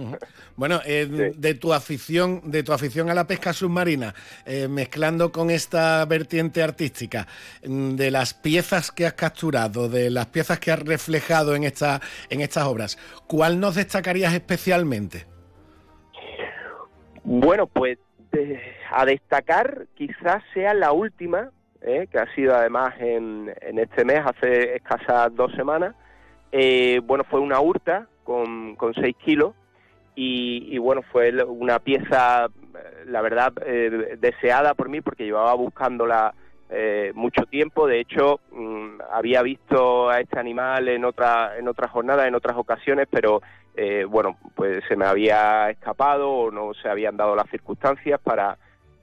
Bueno, eh, de tu afición, de tu afición a la pesca submarina, eh, mezclando con esta vertiente artística, mm, de las piezas que has capturado, de las piezas que has reflejado en esta, en estas obras, ¿cuál nos destacarías especialmente? Bueno, pues a destacar quizás sea la última, eh, que ha sido además en, en, este mes, hace escasas dos semanas. Eh, bueno, fue una hurta con, con 6 kilos y, bueno, fue una pieza, la verdad, eh, deseada por mí porque llevaba buscándola mucho tiempo. De hecho, mm, había visto a este animal en otra en otras jornadas, en otras ocasiones, pero eh, bueno, pues se me había escapado o no se habían dado las circunstancias para,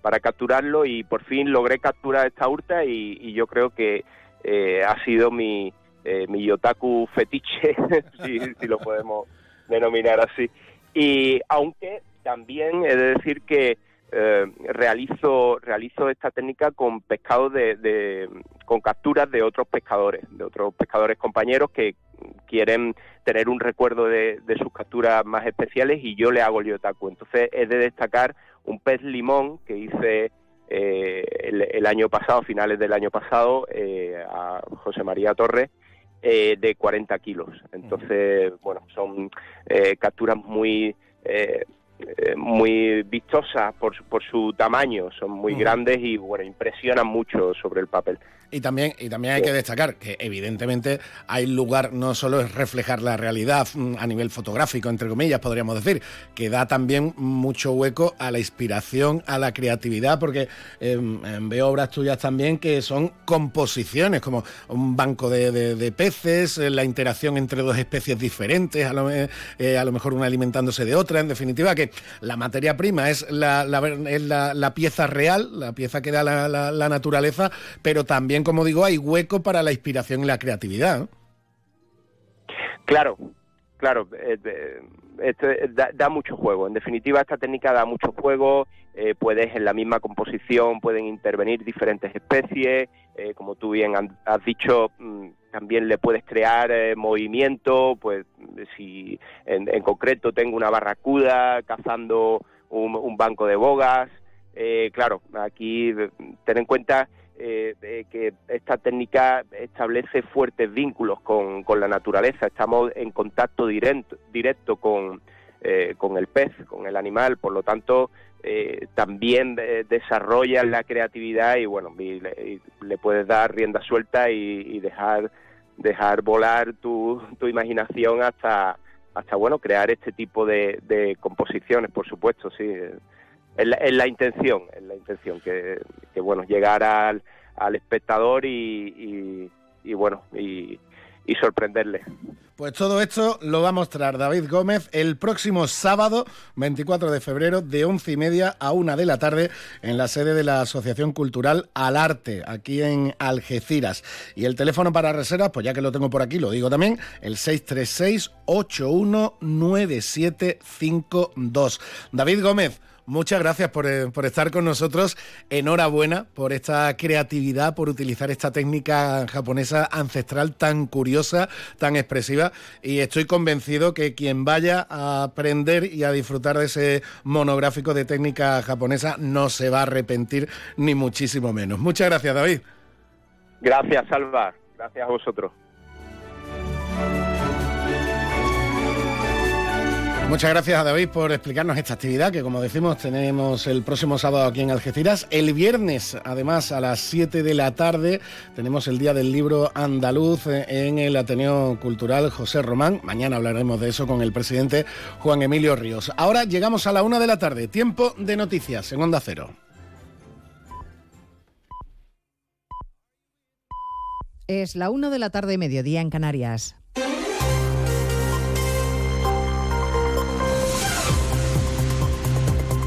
para capturarlo y por fin logré capturar esta hurta y, yo creo que eh, ha sido mi, eh, mi yotaku fetiche, si, si lo podemos denominar así. Y aunque también he de decir que eh, realizo realizo esta técnica con pescado de, con capturas de otros pescadores de otros pescadores compañeros que quieren tener un recuerdo de, sus capturas más especiales y yo le hago el yotaku. Entonces he de destacar un pez limón que hice eh, el, año pasado finales del año pasado eh, a José María Torres de 40 kilos. Entonces bueno son capturas muy eh, muy vistosas por, por su tamaño, son muy grandes y bueno, impresionan mucho sobre el papel. Y también, y también hay que destacar que evidentemente hay lugar, no solo es reflejar la realidad mm, a nivel fotográfico, entre comillas, podríamos decir, que da también mucho hueco a la inspiración, a la creatividad, porque em, em, veo obras tuyas también que son composiciones, como un banco de, peces, eh, la interacción entre dos especies diferentes, a lo, eh, a lo, mejor una alimentándose de otra, en definitiva, que la materia prima es la, la, pieza real, la pieza que da la naturaleza, pero también como digo, hay hueco para la inspiración y la creatividad. Claro, claro, eh, esto da, mucho juego. En definitiva, esta técnica da mucho juego. Eh, puedes en la misma composición pueden intervenir diferentes especies. Eh, como tú bien has dicho, mm, también le puedes crear movimiento. Pues si en, concreto tengo una barracuda cazando un, un banco de bogas. claro, aquí ten en cuenta eh, que esta técnica establece fuertes vínculos con, la naturaleza, estamos en contacto directo, directo con, eh, con el pez, con el animal, por lo tanto eh, también desarrolla la creatividad y bueno, le, puedes dar rienda suelta y, dejar dejar volar tu, tu imaginación hasta hasta bueno crear este tipo de, de composiciones, por supuesto, sí. Es la, intención, es la intención que, bueno, llegar al, al espectador y, y, bueno, y, y sorprenderle. Pues todo esto lo va a mostrar David Gómez el próximo sábado, 24 de febrero, de once y media a una de la tarde, en la sede de la Asociación Cultural Al Arte, aquí en Algeciras. Y el teléfono para reservas, pues ya que lo tengo por aquí, lo digo también, el 636-819752. David Gómez, muchas gracias eh, por, estar con nosotros. Enhorabuena por esta creatividad, por utilizar esta técnica japonesa ancestral tan curiosa, tan expresiva. Y estoy convencido que quien vaya a aprender y a disfrutar de ese monográfico de técnica japonesa no se va a arrepentir, ni muchísimo menos. Muchas gracias, David. Gracias, Salva. Gracias a vosotros. Muchas gracias a David por explicarnos esta actividad que como decimos tenemos el próximo sábado aquí en Algeciras. El viernes además a las 7 de la tarde tenemos el Día del Libro Andaluz en el Ateneo Cultural José Román. Mañana hablaremos de eso con el presidente Juan Emilio Ríos. Ahora llegamos a la una de la tarde, tiempo de noticias en Onda Cero. Es la una de la tarde, mediodía en Canarias.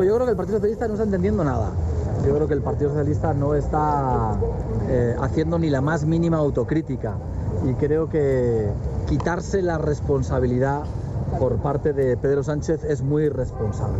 Yo creo que el Partido Socialista no está entendiendo nada. Yo creo que el Partido Socialista no está eh, haciendo ni la más mínima autocrítica. Y creo que quitarse la responsabilidad por parte de Pedro Sánchez es muy irresponsable.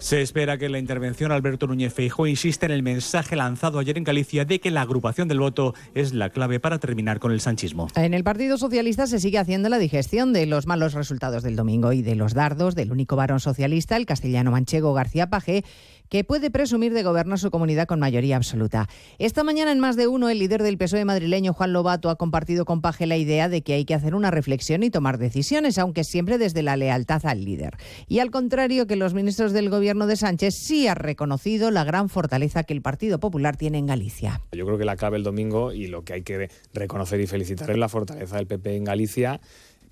Se espera que la intervención Alberto Núñez Feijóo insiste en el mensaje lanzado ayer en Galicia de que la agrupación del voto es la clave para terminar con el sanchismo. En el Partido Socialista se sigue haciendo la digestión de los malos resultados del domingo y de los dardos del único varón socialista, el castellano manchego García Paje, que puede presumir de gobernar su comunidad con mayoría absoluta. Esta mañana, en más de uno, el líder del PSOE madrileño, Juan Lobato, ha compartido con Paje la idea de que hay que hacer una reflexión y tomar decisiones, aunque siempre desde la lealtad al líder. Y al contrario que los ministros del gobierno de Sánchez, sí ha reconocido la gran fortaleza que el Partido Popular tiene en Galicia. Yo creo que la clave el domingo y lo que hay que reconocer y felicitar es la fortaleza del PP en Galicia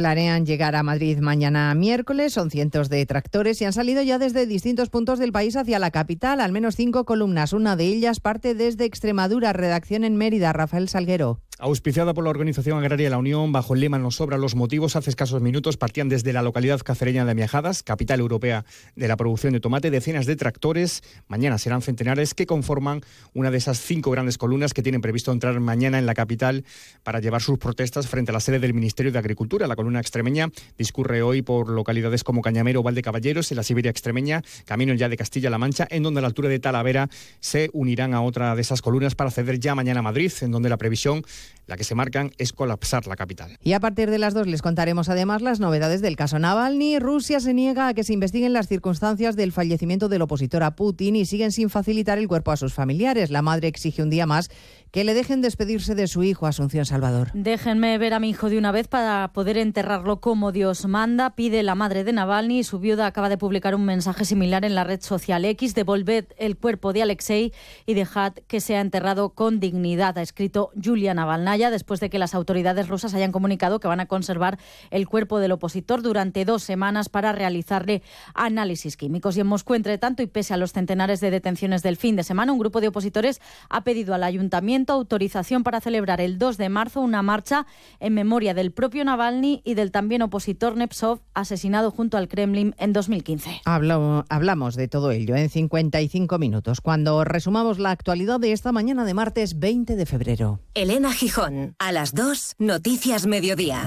Planean llegar a Madrid mañana miércoles, son cientos de tractores y han salido ya desde distintos puntos del país hacia la capital, al menos cinco columnas. Una de ellas parte desde Extremadura, redacción en Mérida, Rafael Salguero. Auspiciada por la Organización Agraria La Unión, bajo el lema Nos sobra los motivos, hace escasos minutos partían desde la localidad cacereña de Miajadas, capital europea de la producción de tomate, decenas de tractores. Mañana serán centenares que conforman una de esas cinco grandes columnas que tienen previsto entrar mañana en la capital para llevar sus protestas frente a la sede del Ministerio de Agricultura. La columna extremeña discurre hoy por localidades como Cañamero Valdecaballeros, en la Siberia extremeña, camino ya de Castilla-La Mancha, en donde a la altura de Talavera se unirán a otra de esas columnas para ceder ya mañana a Madrid, en donde la previsión La que se marcan es colapsar la capital. Y a partir de las dos les contaremos además las novedades del caso Navalny. Rusia se niega a que se investiguen las circunstancias del fallecimiento del opositor a Putin y siguen sin facilitar el cuerpo a sus familiares. La madre exige un día más que le dejen despedirse de su hijo Asunción Salvador. Déjenme ver a mi hijo de una vez para poder enterrarlo como Dios manda, pide la madre de Navalny. Su viuda acaba de publicar un mensaje similar en la red social X. Devolved el cuerpo de Alexei y dejad que sea enterrado con dignidad, ha escrito Julia Navalnaya después de que las autoridades rusas hayan comunicado que van a conservar el cuerpo del opositor durante dos semanas para realizarle análisis químicos. Y en Moscú, entre tanto, y pese a los centenares de detenciones del fin de semana, un grupo de opositores ha pedido al ayuntamiento autorización para celebrar el 2 de marzo una marcha en memoria del propio Navalny y del también opositor Nepsov, asesinado junto al Kremlin en 2015. hablamos de todo ello en 55 minutos, cuando resumamos la actualidad de esta mañana de martes 20 de febrero. Elena Gijón, a las 2, Noticias Mediodía.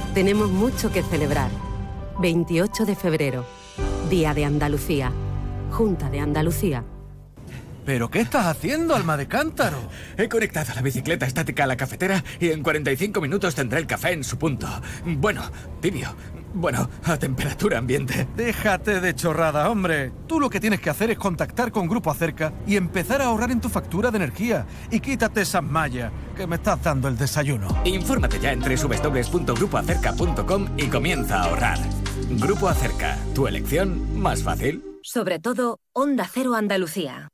tenemos mucho que celebrar. 28 de febrero, Día de Andalucía, Junta de Andalucía. ¿Pero qué estás haciendo, alma de cántaro? He conectado la bicicleta estática a la cafetera y en 45 minutos tendré el café en su punto. Bueno, tibio. Bueno, a temperatura ambiente. Déjate de chorrada, hombre. Tú lo que tienes que hacer es contactar con Grupo Acerca y empezar a ahorrar en tu factura de energía. Y quítate esas mallas, que me estás dando el desayuno. Infórmate ya en www.grupoacerca.com y comienza a ahorrar. Grupo Acerca, tu elección más fácil. Sobre todo, Onda Cero Andalucía.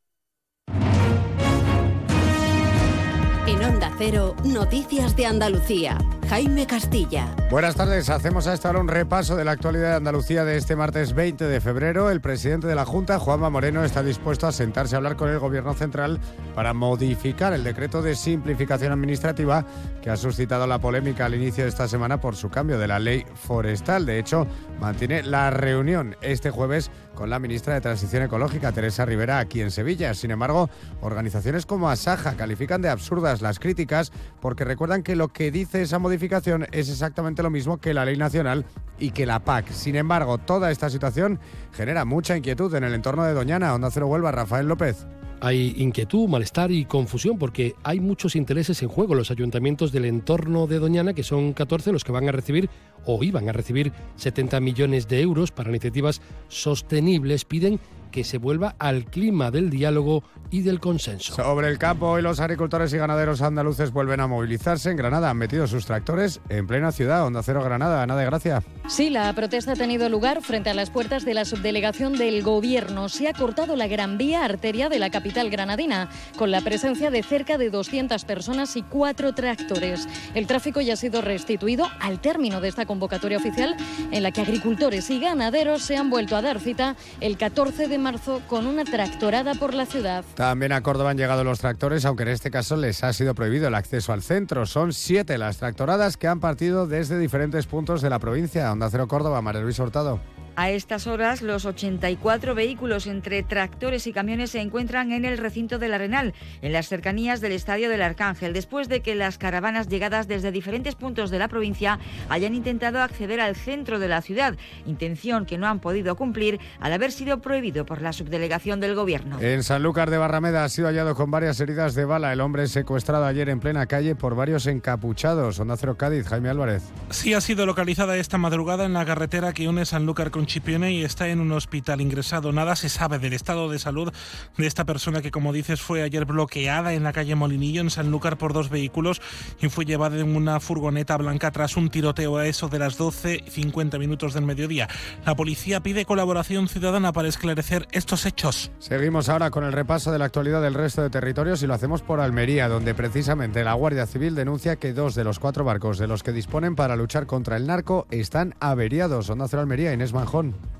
En Onda Cero, Noticias de Andalucía. Jaime Castilla. Buenas tardes. Hacemos a esta hora un repaso de la actualidad de Andalucía de este martes 20 de febrero. El presidente de la Junta, Juanma Moreno, está dispuesto a sentarse a hablar con el Gobierno Central para modificar el decreto de simplificación administrativa que ha suscitado la polémica al inicio de esta semana por su cambio de la ley forestal. De hecho, mantiene la reunión este jueves con la ministra de Transición Ecológica, Teresa Rivera, aquí en Sevilla. Sin embargo, organizaciones como Asaja califican de absurdas las críticas porque recuerdan que lo que dice esa modificación es exactamente lo mismo que la ley nacional y que la PAC. Sin embargo, toda esta situación genera mucha inquietud en el entorno de Doñana. Onda Cero Huelva, Rafael López. Hay inquietud, malestar y confusión porque hay muchos intereses en juego. Los ayuntamientos del entorno de Doñana, que son 14 los que van a recibir o iban a recibir 70 millones de euros para iniciativas sostenibles, piden que se vuelva al clima del diálogo y del consenso. Sobre el campo, hoy los agricultores y ganaderos andaluces vuelven a movilizarse. En Granada han metido sus tractores en plena ciudad. Onda Cero Granada, Ana de Gracia. Sí, la protesta ha tenido lugar frente a las puertas de la subdelegación del Gobierno. Se ha cortado la gran vía arteria de la capital granadina, con la presencia de cerca de 200 personas y cuatro tractores. El tráfico ya ha sido restituido al término de esta convocatoria oficial, en la que agricultores y ganaderos se han vuelto a dar cita el 14 de marzo con una tractorada por la ciudad. También a Córdoba han llegado los tractores, aunque en este caso les ha sido prohibido el acceso al centro. Son siete las tractoradas que han partido desde diferentes puntos de la provincia. Onda Cero Córdoba, María Luis Hurtado. A estas horas, los 84 vehículos entre tractores y camiones se encuentran en el recinto del Arenal, en las cercanías del Estadio del Arcángel, después de que las caravanas llegadas desde diferentes puntos de la provincia hayan intentado acceder al centro de la ciudad, intención que no han podido cumplir al haber sido prohibido por la subdelegación del Gobierno. En Sanlúcar de Barrameda ha sido hallado con varias heridas de bala el hombre secuestrado ayer en plena calle por varios encapuchados. Onda Cero Cádiz, Jaime Álvarez. Sí ha sido localizada esta madrugada en la carretera que une Sanlúcar con Chipione y está en un hospital ingresado. Nada se sabe del estado de salud de esta persona que, como dices, fue ayer bloqueada en la calle Molinillo, en Sanlúcar, por dos vehículos y fue llevada en una furgoneta blanca tras un tiroteo a eso de las 12.50 minutos del mediodía. La policía pide colaboración ciudadana para esclarecer estos hechos. Seguimos ahora con el repaso de la actualidad del resto de territorios y lo hacemos por Almería, donde precisamente la Guardia Civil denuncia que dos de los cuatro barcos de los que disponen para luchar contra el narco están averiados. Onda Cero Almería, Inés Manjón.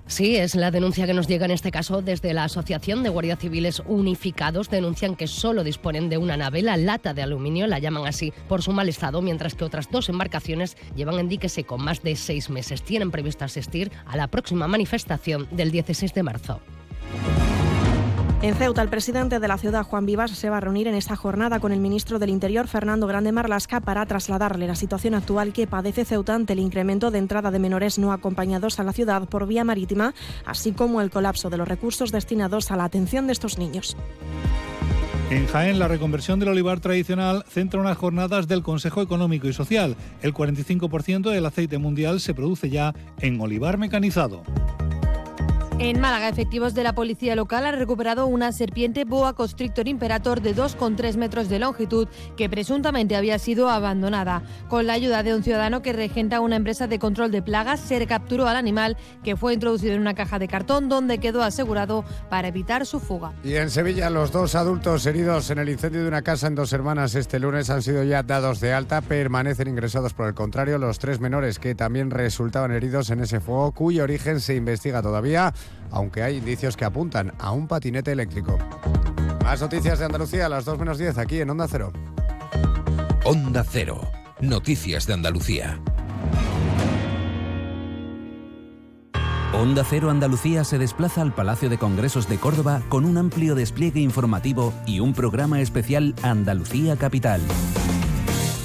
Sí, es la denuncia que nos llega en este caso desde la Asociación de Guardias Civiles Unificados. Denuncian que solo disponen de una nave, la lata de aluminio, la llaman así por su mal estado, mientras que otras dos embarcaciones llevan en dique seco más de seis meses. Tienen previsto asistir a la próxima manifestación del 16 de marzo. En Ceuta, el presidente de la ciudad, Juan Vivas, se va a reunir en esta jornada con el ministro del Interior, Fernando Grande Marlasca, para trasladarle la situación actual que padece Ceuta ante el incremento de entrada de menores no acompañados a la ciudad por vía marítima, así como el colapso de los recursos destinados a la atención de estos niños. En Jaén, la reconversión del olivar tradicional centra unas jornadas del Consejo Económico y Social. El 45% del aceite mundial se produce ya en olivar mecanizado. En Málaga, efectivos de la policía local han recuperado una serpiente boa constrictor imperator de 2,3 metros de longitud que presuntamente había sido abandonada. Con la ayuda de un ciudadano que regenta una empresa de control de plagas, se recapturó al animal que fue introducido en una caja de cartón donde quedó asegurado para evitar su fuga. Y en Sevilla, los dos adultos heridos en el incendio de una casa en Dos Hermanas este lunes han sido ya dados de alta, permanecen ingresados por el contrario los tres menores que también resultaban heridos en ese fuego cuyo origen se investiga todavía aunque hay indicios que apuntan a un patinete eléctrico. Más noticias de Andalucía a las 2 menos 10 aquí en Onda Cero. Onda Cero. Noticias de Andalucía. Onda Cero Andalucía se desplaza al Palacio de Congresos de Córdoba con un amplio despliegue informativo y un programa especial Andalucía Capital.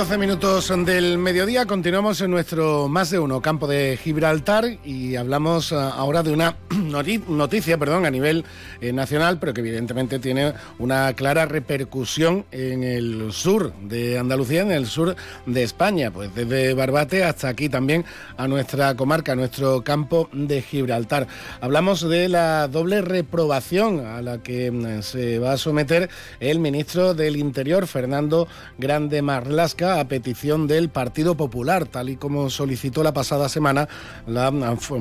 Una y doce minutos del mediodía, continuamos en nuestro más de uno campo de Gibraltar y hablamos ah, ahora de una noti- noticia perdón, a nivel eh, nacional, pero que evidentemente tiene una clara repercusión en el sur de Andalucía, en el sur de España, pues desde Barbate hasta aquí también a nuestra comarca, a nuestro campo de Gibraltar. Hablamos de la doble reprobación a la que mm, se va a someter el ministro del Interior, Fernando Grande Marlasca, a petición del Partido Popular, tal y como solicitó la pasada semana la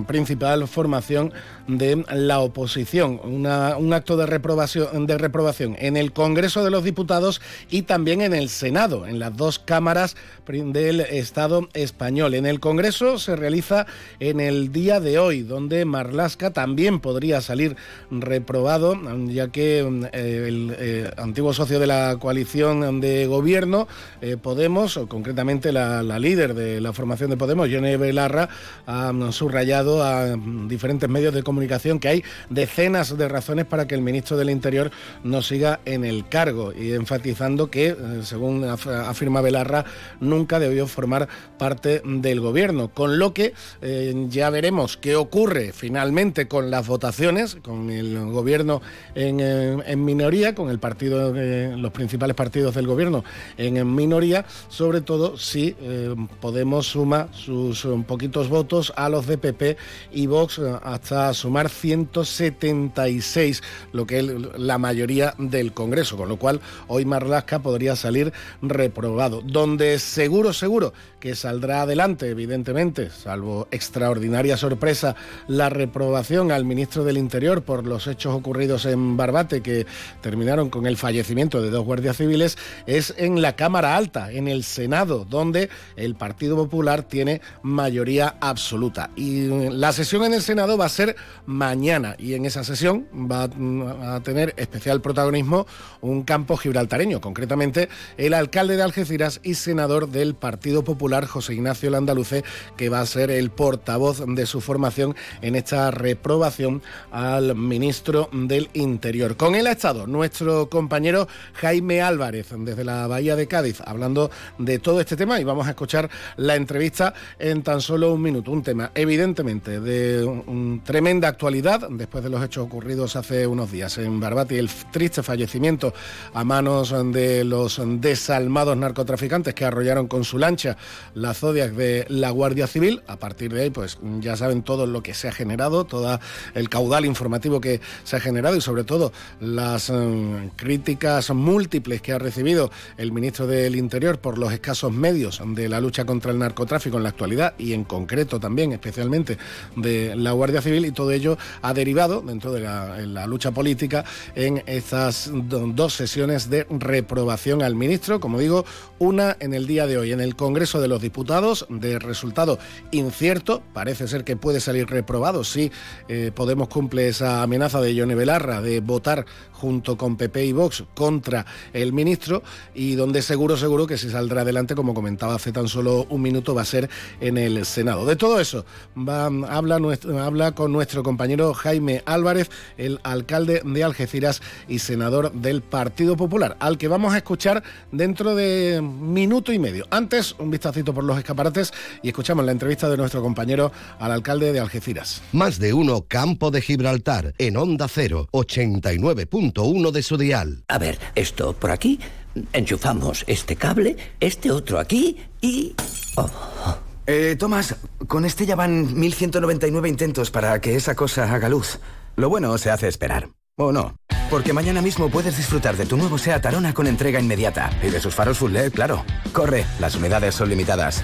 principal formación de la oposición. Una- un acto de reprobación, de reprobación en el Congreso de los Diputados y también en el Senado, en las dos cámaras del Estado español. En el Congreso se realiza en el día de hoy, donde Marlasca también podría salir reprobado, ya que eh, el eh, antiguo socio de la coalición de gobierno, eh, Podemos, o concretamente la, líder de la formación de Podemos, Yone Belarra, ha subrayado a diferentes medios de comunicación que hay decenas de razones para que el ministro del Interior no siga en el cargo y enfatizando que, eh, según afirma Belarra, nunca debió formar parte del gobierno. Con lo que eh, ya veremos qué ocurre finalmente con las votaciones, con el gobierno en, eh, minoría, con el partido, los principales partidos del gobierno en, minoría, sobre todo si Podemos suma sus poquitos votos a los de PP y Vox hasta sumar 176, lo que es la mayoría del Congreso, con lo cual hoy Marlasca podría salir reprobado. Donde seguro, seguro que saldrá adelante, evidentemente, salvo extraordinaria sorpresa, la reprobación al ministro del Interior por los hechos ocurridos en Barbate que terminaron con el fallecimiento de dos guardias civiles, es en la Cámara Alta, en el Senado, donde el Partido Popular tiene mayoría absoluta. Y la sesión en el Senado va a ser mañana y en esa sesión va a tener especial protagonismo un campo gibraltareño, concretamente el alcalde de Algeciras y senador del Partido Popular, José Ignacio Landaluce, que va a ser el portavoz de su formación en esta reprobación al ministro del Interior. Con él ha estado nuestro compañero Jaime Álvarez desde la Bahía de Cádiz, hablando de todo este tema y vamos a escuchar la entrevista en tan solo un minuto. Un tema, evidentemente, de tremenda actualidad después de los hechos ocurridos hace unos días en Barbate y el triste fallecimiento a manos de los desalmados narcotraficantes que arrollaron con su lancha la Zodiac de la Guardia Civil. A partir de ahí, pues ya saben todo lo que se ha generado, todo el caudal informativo que se ha generado y sobre todo las eh, críticas múltiples que ha recibido el ministro del Interior por los escasos medios de la lucha contra el narcotráfico en la actualidad y en concreto también, especialmente de la Guardia Civil y todo ello ha derivado dentro de la, lucha política en estas dos sesiones de reprobación al ministro, como digo, una en el día de hoy en el Congreso de los Diputados de resultado incierto, parece ser que puede salir reprobado si eh, Podemos cumple esa amenaza de Yone Belarra de votar junto con PP y Vox contra el ministro y donde seguro, seguro que si saldrá adelante, como comentaba hace tan solo un minuto, va a ser en el Senado. De todo eso va, habla, habla con nuestro compañero Jaime Álvarez, el alcalde de Algeciras y senador del Partido Popular, al que vamos a escuchar dentro de minuto y medio. Antes, un vistacito por los escaparates y escuchamos la entrevista de nuestro compañero al alcalde de Algeciras. Más de uno Campo de Gibraltar en Onda 0, 89 uno de su dial. A ver, esto por aquí, enchufamos este cable, este otro aquí y... Oh. Eh, Tomás, con este ya van 1199 intentos para que esa cosa haga luz. Lo bueno se hace esperar. ¿O no? Porque mañana mismo puedes disfrutar de tu nuevo SEAT Arona con entrega inmediata. Y de sus faros full LED, claro. Corre, las unidades son limitadas.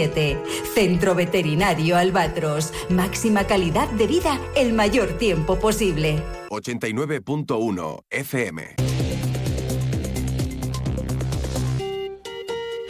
Centro Veterinario Albatros. Máxima calidad de vida el mayor tiempo posible. 89.1 FM.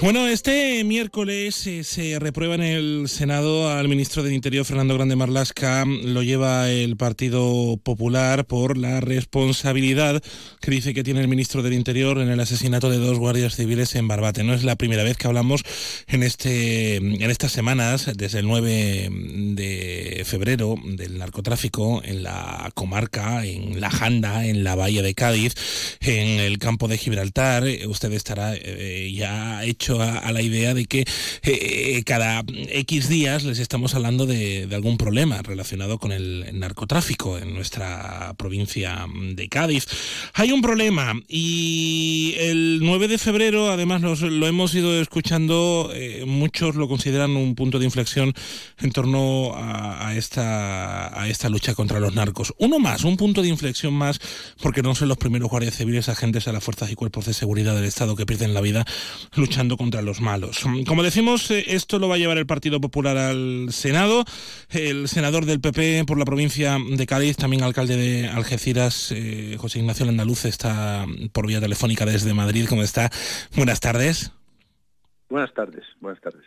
Bueno, este miércoles eh, se reprueba en el Senado al ministro del Interior, Fernando Grande Marlasca. Lo lleva el Partido Popular por la responsabilidad que dice que tiene el ministro del Interior en el asesinato de dos guardias civiles en Barbate. No es la primera vez que hablamos en, este, en estas semanas, desde el 9 de febrero, del narcotráfico en la comarca, en la Janda, en la Bahía de Cádiz, en el campo de Gibraltar. Usted estará eh, ya hecho a, la idea de que eh, cada X días les estamos hablando de, algún problema relacionado con el narcotráfico en nuestra provincia de Cádiz. Hay un problema y el 9 de febrero, además lo hemos ido escuchando, eh, muchos lo consideran un punto de inflexión en torno a, esta, a esta lucha contra los narcos. Uno más, un punto de inflexión más, porque no son los primeros guardias civiles agentes a las fuerzas y cuerpos de seguridad del Estado que pierden la vida luchando contra los malos. Como decimos, eh, esto lo va a llevar el Partido Popular al Senado. El senador del PP por la provincia de Cádiz, también alcalde de Algeciras, eh, José Ignacio Landaluz, está por vía telefónica desde Madrid. ¿Cómo está? Buenas tardes. Buenas tardes, buenas tardes.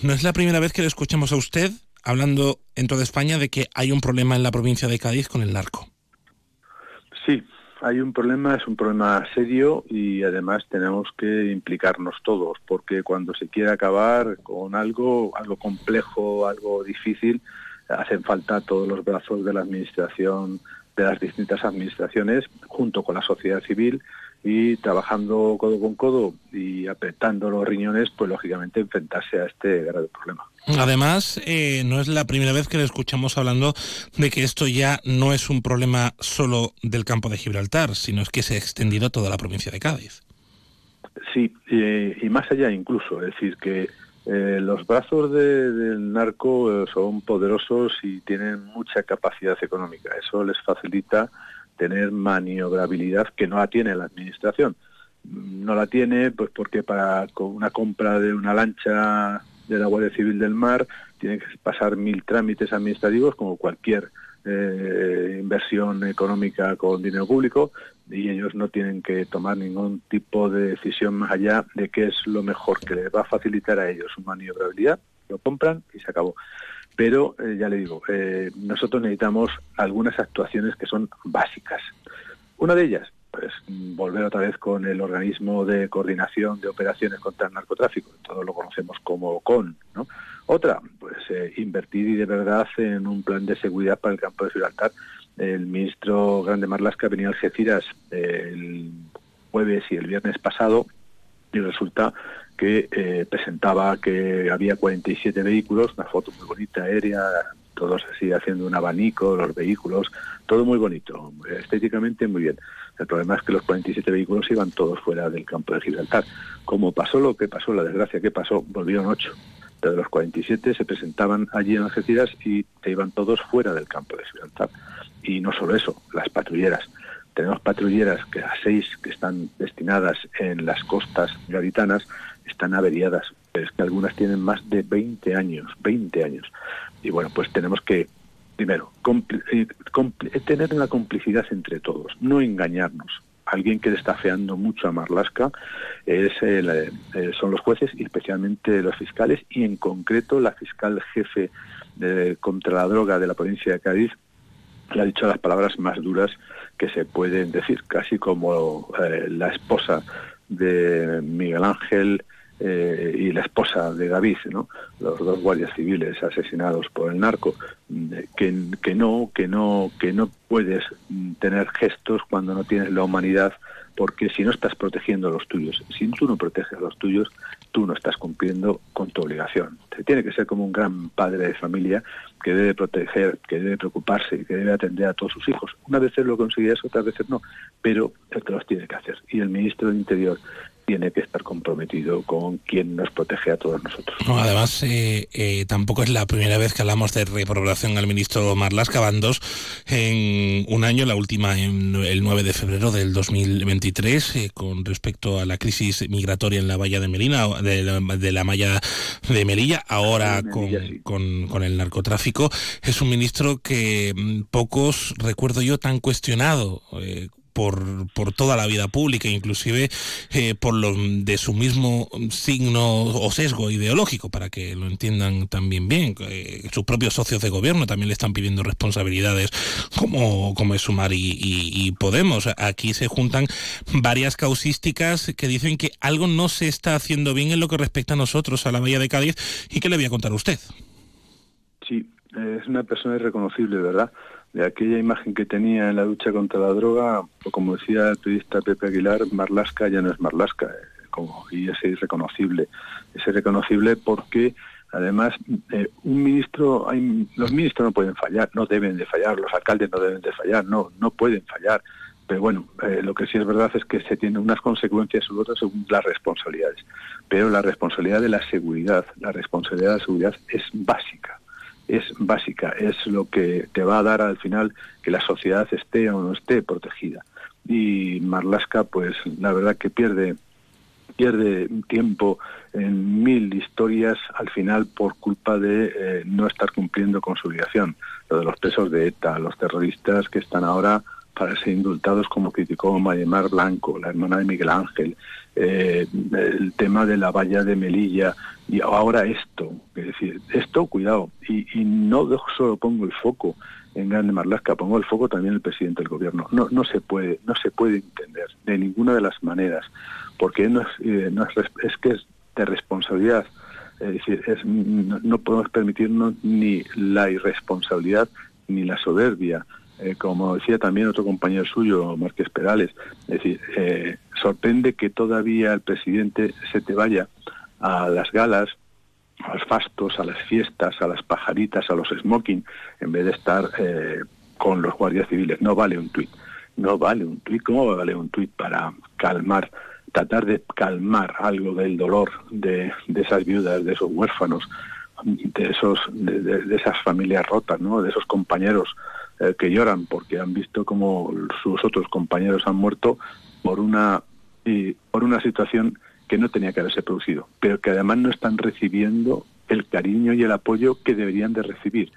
No es la primera vez que le escuchamos a usted hablando en toda España de que hay un problema en la provincia de Cádiz con el narco. Sí, hay un problema, es un problema serio y además tenemos que implicarnos todos, porque cuando se quiere acabar con algo, algo complejo, algo difícil, hacen falta todos los brazos de la administración, de las distintas administraciones, junto con la sociedad civil y trabajando codo con codo y apretando los riñones, pues lógicamente enfrentarse a este grave problema. Además, eh, no es la primera vez que le escuchamos hablando de que esto ya no es un problema solo del campo de Gibraltar, sino es que se ha extendido a toda la provincia de Cádiz. Sí, y más allá incluso, es decir, que eh, los brazos del narco eh, son poderosos y tienen mucha capacidad económica. Eso les facilita tener maniobrabilidad que no la tiene la administración. No la tiene pues porque para una compra de una lancha de la Guardia Civil del Mar tiene que pasar mil trámites administrativos como cualquier eh, inversión económica con dinero público y ellos no tienen que tomar ningún tipo de decisión más allá de qué es lo mejor que les va a facilitar a ellos su maniobrabilidad, lo compran y se acabó. Pero eh, ya le digo, eh, nosotros necesitamos algunas actuaciones que son básicas. Una de ellas, pues volver otra vez con el organismo de coordinación de operaciones contra el narcotráfico, todos lo conocemos como CON, ¿no? Otra, pues eh, invertir y de verdad en un plan de seguridad para el campo de Gibraltar. El ministro Grande Marlasca venía a Algeciras el jueves y el viernes pasado y resulta que eh, presentaba que había 47 vehículos, una foto muy bonita aérea, todos así haciendo un abanico, los vehículos, todo muy bonito, estéticamente muy bien. El problema es que los 47 vehículos iban todos fuera del campo de Gibraltar. Como pasó lo que pasó, la desgracia que pasó, volvieron ocho de los 47 se presentaban allí en Algeciras y se iban todos fuera del campo de Gibraltar. Y no solo eso, las patrulleras. Tenemos patrulleras que a seis que están destinadas en las costas gaditanas están averiadas. Es que algunas tienen más de 20 años, 20 años. Y bueno, pues tenemos que, primero, eh, tener una complicidad entre todos, no engañarnos alguien que está feando mucho a Marlasca es eh, son los jueces y especialmente los fiscales y en concreto la fiscal jefe contra la droga de la provincia de Cádiz le ha dicho las palabras más duras que se pueden decir, casi como eh, la esposa de Miguel Ángel eh, y la esposa de David, ¿no? los dos guardias civiles asesinados por el narco, que, no, que no, que no puedes tener gestos cuando no tienes la humanidad, porque si no estás protegiendo a los tuyos, si tú no proteges a los tuyos, tú no estás cumpliendo con tu obligación. Se tiene que ser como un gran padre de familia que debe proteger, que debe preocuparse, que debe atender a todos sus hijos. Una veces lo conseguirás, otras veces no, pero el que los tiene que hacer. Y el ministro del Interior tiene que estar comprometido con quien nos protege a todos nosotros. además, eh, eh, tampoco es la primera vez que hablamos de reprobación al ministro Marlaska, van dos en un año, la última en el 9 de febrero del 2023, eh, con respecto a la crisis migratoria en la valla de Melina, de la, de la malla de Melilla, ahora con, con, con, el narcotráfico. Es un ministro que mm, pocos, recuerdo yo, tan cuestionado por, por toda la vida pública, inclusive eh, por lo de su mismo signo o sesgo ideológico, para que lo entiendan también bien. Eh, sus propios socios de gobierno también le están pidiendo responsabilidades como, como es Sumar y, y, Podemos. Aquí se juntan varias causísticas que dicen que algo no se está haciendo bien en lo que respecta a nosotros, a la Bahía de Cádiz, y que le voy a contar a usted. Sí, es una persona irreconocible, ¿verdad? De aquella imagen que tenía en la lucha contra la droga, o como decía el periodista Pepe Aguilar, Marlasca ya no es Marlasca. como, y es irreconocible. Es irreconocible porque además eh, un ministro, hay, los ministros no pueden fallar, no deben de fallar, los alcaldes no deben de fallar, no, no pueden fallar. Pero bueno, eh, lo que sí es verdad es que se tienen unas consecuencias u otras según las responsabilidades. Pero la responsabilidad de la seguridad, la responsabilidad de la seguridad es básica es básica, es lo que te va a dar al final que la sociedad esté o no esté protegida. Y Marlaska, pues la verdad que pierde pierde tiempo en mil historias al final por culpa de eh, no estar cumpliendo con su obligación. Lo de los presos de ETA, los terroristas que están ahora para ser indultados como criticó Mayemar Blanco, la hermana de Miguel Ángel, eh, el tema de la valla de Melilla y ahora esto, es decir, esto cuidado, y, no solo pongo el foco en Grande Marlasca, pongo el foco también en el presidente del gobierno. No, no se puede, no se puede entender de ninguna de las maneras, porque no es, eh, no es, es que es de responsabilidad. Es decir, es, no, podemos permitirnos ni la irresponsabilidad ni la soberbia. Eh, como decía también otro compañero suyo, Márquez Perales, es decir, eh, sorprende que todavía el presidente se te vaya a las galas, a los fastos, a las fiestas, a las pajaritas, a los smoking, en vez de estar eh, con los guardias civiles. No vale un tuit, no vale un tuit. ¿Cómo vale un tuit para calmar, tratar de calmar algo del dolor de, de esas viudas, de esos huérfanos, de esos de, esas familias rotas, ¿no? De esos compañeros eh, que lloran porque han visto como sus otros compañeros han muerto por una por una situación que no tenía que haberse producido, pero que además no están recibiendo el cariño y el apoyo que deberían de recibir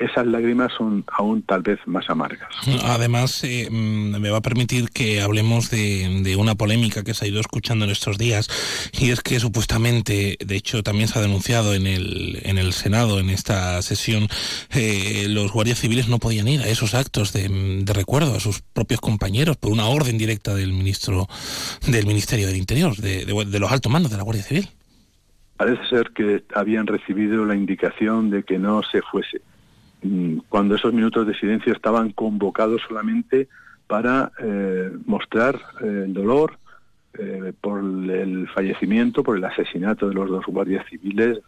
esas lágrimas son aún tal vez más amargas. Además, eh, mm, me va a permitir que hablemos de, una polémica que se ha ido escuchando en estos días, y es que supuestamente, de hecho también se ha denunciado en el, en el Senado, en esta sesión, eh, los guardias civiles no podían ir a esos actos de, recuerdo a sus propios compañeros por una orden directa del ministro del Ministerio del Interior, de, de los altos mandos de la Guardia Civil. Parece ser que habían recibido la indicación de que no se fuese cuando esos minutos de silencio estaban convocados solamente para eh, mostrar eh, el dolor eh, por el fallecimiento, por el asesinato de los dos guardias civiles,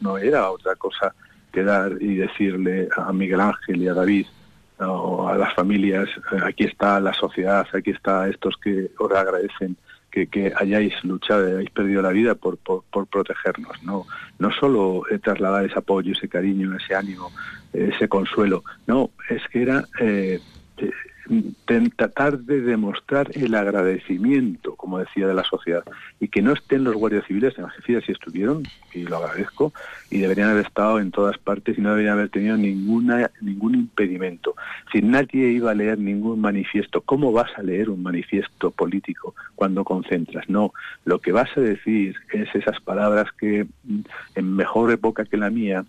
no, era otra cosa que dar y decirle a Miguel Ángel y a David o a las familias, aquí está la sociedad, aquí está estos que os agradecen que, hayáis luchado, hayáis perdido la vida por, por, protegernos. No, no solo trasladar ese apoyo, ese cariño, ese ánimo, ese consuelo. No, es que era eh, tratar de demostrar el agradecimiento, como decía, de la sociedad, y que no estén los guardias civiles en Algeciras si estuvieron, y lo agradezco, y deberían haber estado en todas partes y no deberían haber tenido ninguna ningún impedimento. Si nadie iba a leer ningún manifiesto, ¿cómo vas a leer un manifiesto político cuando concentras? No, lo que vas a decir es esas palabras que mm, en mejor época que la mía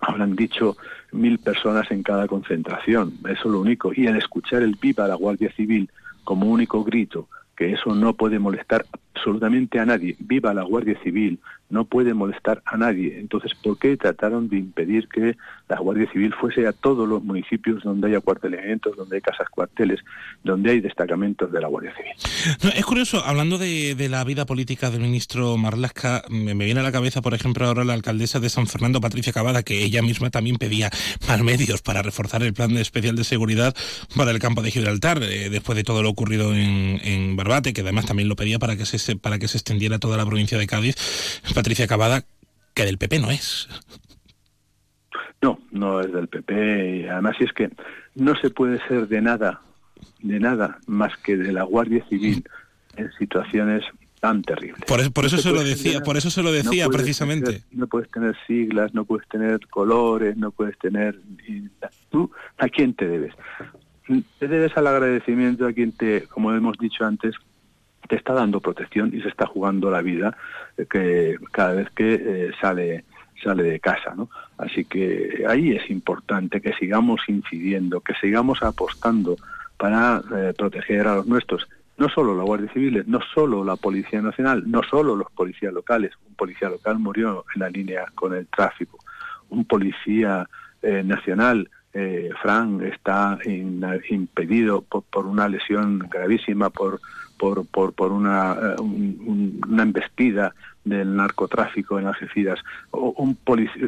habrán dicho mil personas en cada concentración, eso es lo único. Y al escuchar el pipa a la Guardia Civil como único grito, que eso no puede molestar absolutamente a nadie, viva la Guardia Civil, no puede molestar a nadie. Entonces, ¿por qué trataron de impedir que la Guardia Civil fuese a todos los municipios donde haya cuartelamientos, donde hay casas cuarteles, donde hay destacamentos de la Guardia Civil? es curioso, hablando de, la vida política del ministro Marlasca, me, viene a la cabeza, por ejemplo, ahora la alcaldesa de San Fernando, Patricia Cavada, que ella misma también pedía más medios para reforzar el plan especial de seguridad para el campo de Gibraltar, eh, después de todo lo ocurrido en, en Barbate, que además también lo pedía para que se, para que se extendiera toda la provincia de Cádiz Patricia Cavada, que del PP no es. No, no es del PP. Y además, es que no se puede ser de nada, de nada más que de la Guardia Civil en situaciones tan terribles. Por, eso, se lo decía, por eso se lo decía precisamente. no puedes tener siglas, no puedes tener colores, no puedes tener. ¿Tú a quién te debes? Te debes al agradecimiento a quien te, como hemos dicho antes, te está dando protección y se está jugando la vida eh, que cada vez que eh, sale sale de casa. Así que ahí es importante que sigamos incidiendo, que sigamos apostando para eh, proteger a los nuestros, no solo la Guardia Civil, no solo la Policía Nacional, no solo los policías locales, un policía local murió en la línea con el tráfico, un policía nacional Fran está impedido por, una lesión gravísima por, por, por, por una, eh, una embestida del narcotráfico en Algeciras, o un,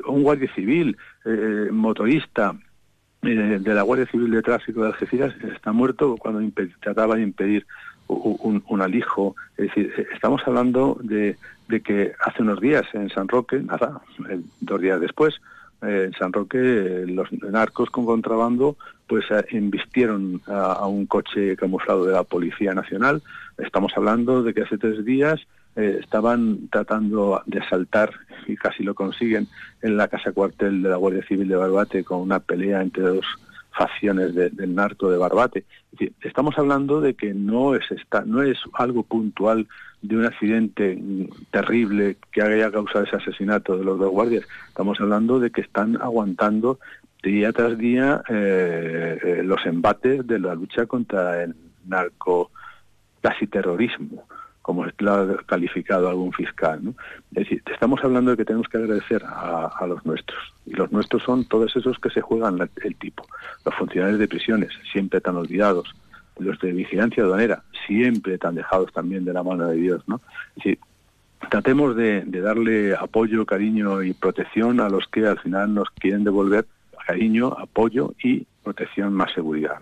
un guardia civil, eh, motorista de la Guardia Civil de Tráfico de Algeciras, está muerto cuando trataba de impedir un, un, alijo. Es decir, estamos hablando de, de, que hace unos días en San Roque, nada, dos días después, en San Roque los narcos con contrabando pues invistieron a, un coche camuflado de la Policía Nacional. Estamos hablando de que hace tres días eh, estaban tratando de asaltar, y casi lo consiguen, en la casa cuartel de la Guardia Civil de Barbate con una pelea entre dos facciones del narco de Barbate. estamos hablando de que no es, esta, no es algo puntual de un accidente terrible que haya causado ese asesinato de los dos guardias. Estamos hablando de que están aguantando día tras día eh, eh, los embates de la lucha contra el narco casi terrorismo como lo ha calificado algún fiscal. ¿no? Es decir, estamos hablando de que tenemos que agradecer a, los nuestros. Y los nuestros son todos esos que se juegan el tipo. Los funcionarios de prisiones, siempre tan olvidados. Los de vigilancia aduanera, siempre tan dejados también de la mano de Dios. ¿no? Tratemos de, darle apoyo, cariño y protección a los que al final nos quieren devolver cariño, apoyo y protección más seguridad.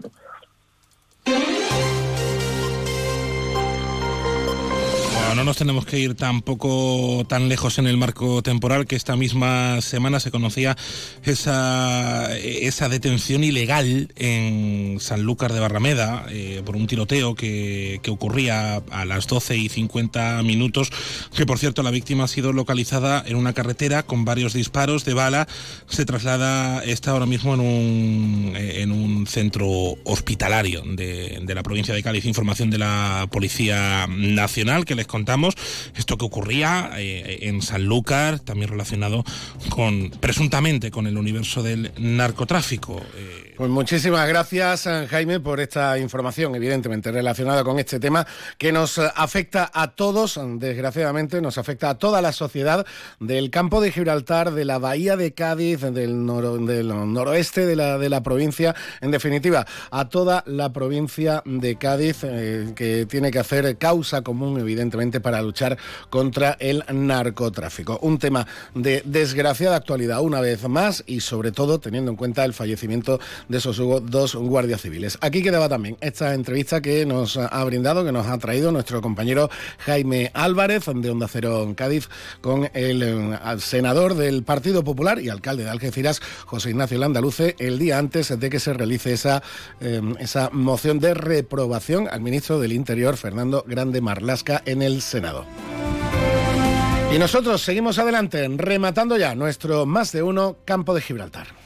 No nos tenemos que ir tampoco tan lejos en el marco temporal que esta misma semana se conocía esa, esa detención ilegal en Sanlúcar de Barrameda eh, por un tiroteo que, ocurría a las 12 y 50 minutos, que por cierto la víctima ha sido localizada en una carretera con varios disparos de bala, se traslada, está ahora mismo en un, en un centro hospitalario de, de la provincia de Cádiz, información de la Policía Nacional que les contaba esto que ocurría eh, en Sanlúcar, también relacionado con, presuntamente, con el universo del narcotráfico. Eh, pues muchísimas gracias, eh, Jaime, por esta información, evidentemente relacionada con este tema que nos afecta a todos, desgraciadamente, nos afecta a toda la sociedad del campo de Gibraltar, de la bahía de Cádiz, del, noroeste de la, de la, provincia, en definitiva, a toda la provincia de Cádiz, eh, que tiene que hacer causa común, evidentemente, para luchar contra el narcotráfico. Un tema de desgraciada actualidad, una vez más, y sobre todo teniendo en cuenta el fallecimiento de esos dos guardias civiles. Aquí quedaba también esta entrevista que nos ha brindado, que nos ha traído nuestro compañero Jaime Álvarez de Onda Cero en Cádiz con el, eh, senador del Partido Popular y alcalde de Algeciras, José Ignacio Landaluce, el día antes de que se realice esa, eh, esa moción de reprobación al ministro del Interior, Fernando Grande Marlasca, en el Senado. Y nosotros seguimos adelante, rematando ya nuestro más de uno campo de Gibraltar.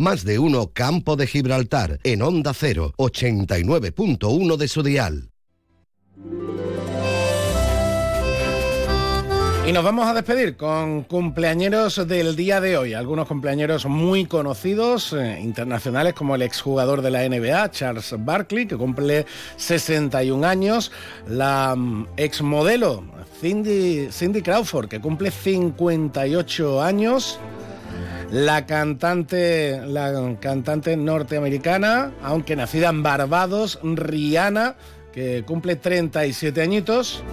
Más de uno Campo de Gibraltar en Onda 0, 89.1 de su dial. Y nos vamos a despedir con cumpleañeros del día de hoy. Algunos cumpleañeros muy conocidos, eh, internacionales, como el exjugador de la NBA, Charles Barkley, que cumple 61 años. La mm, exmodelo, Cindy, Cindy Crawford, que cumple 58 años la cantante, la cantante norteamericana, aunque nacida en Barbados, Rihanna, que cumple 37 añitos.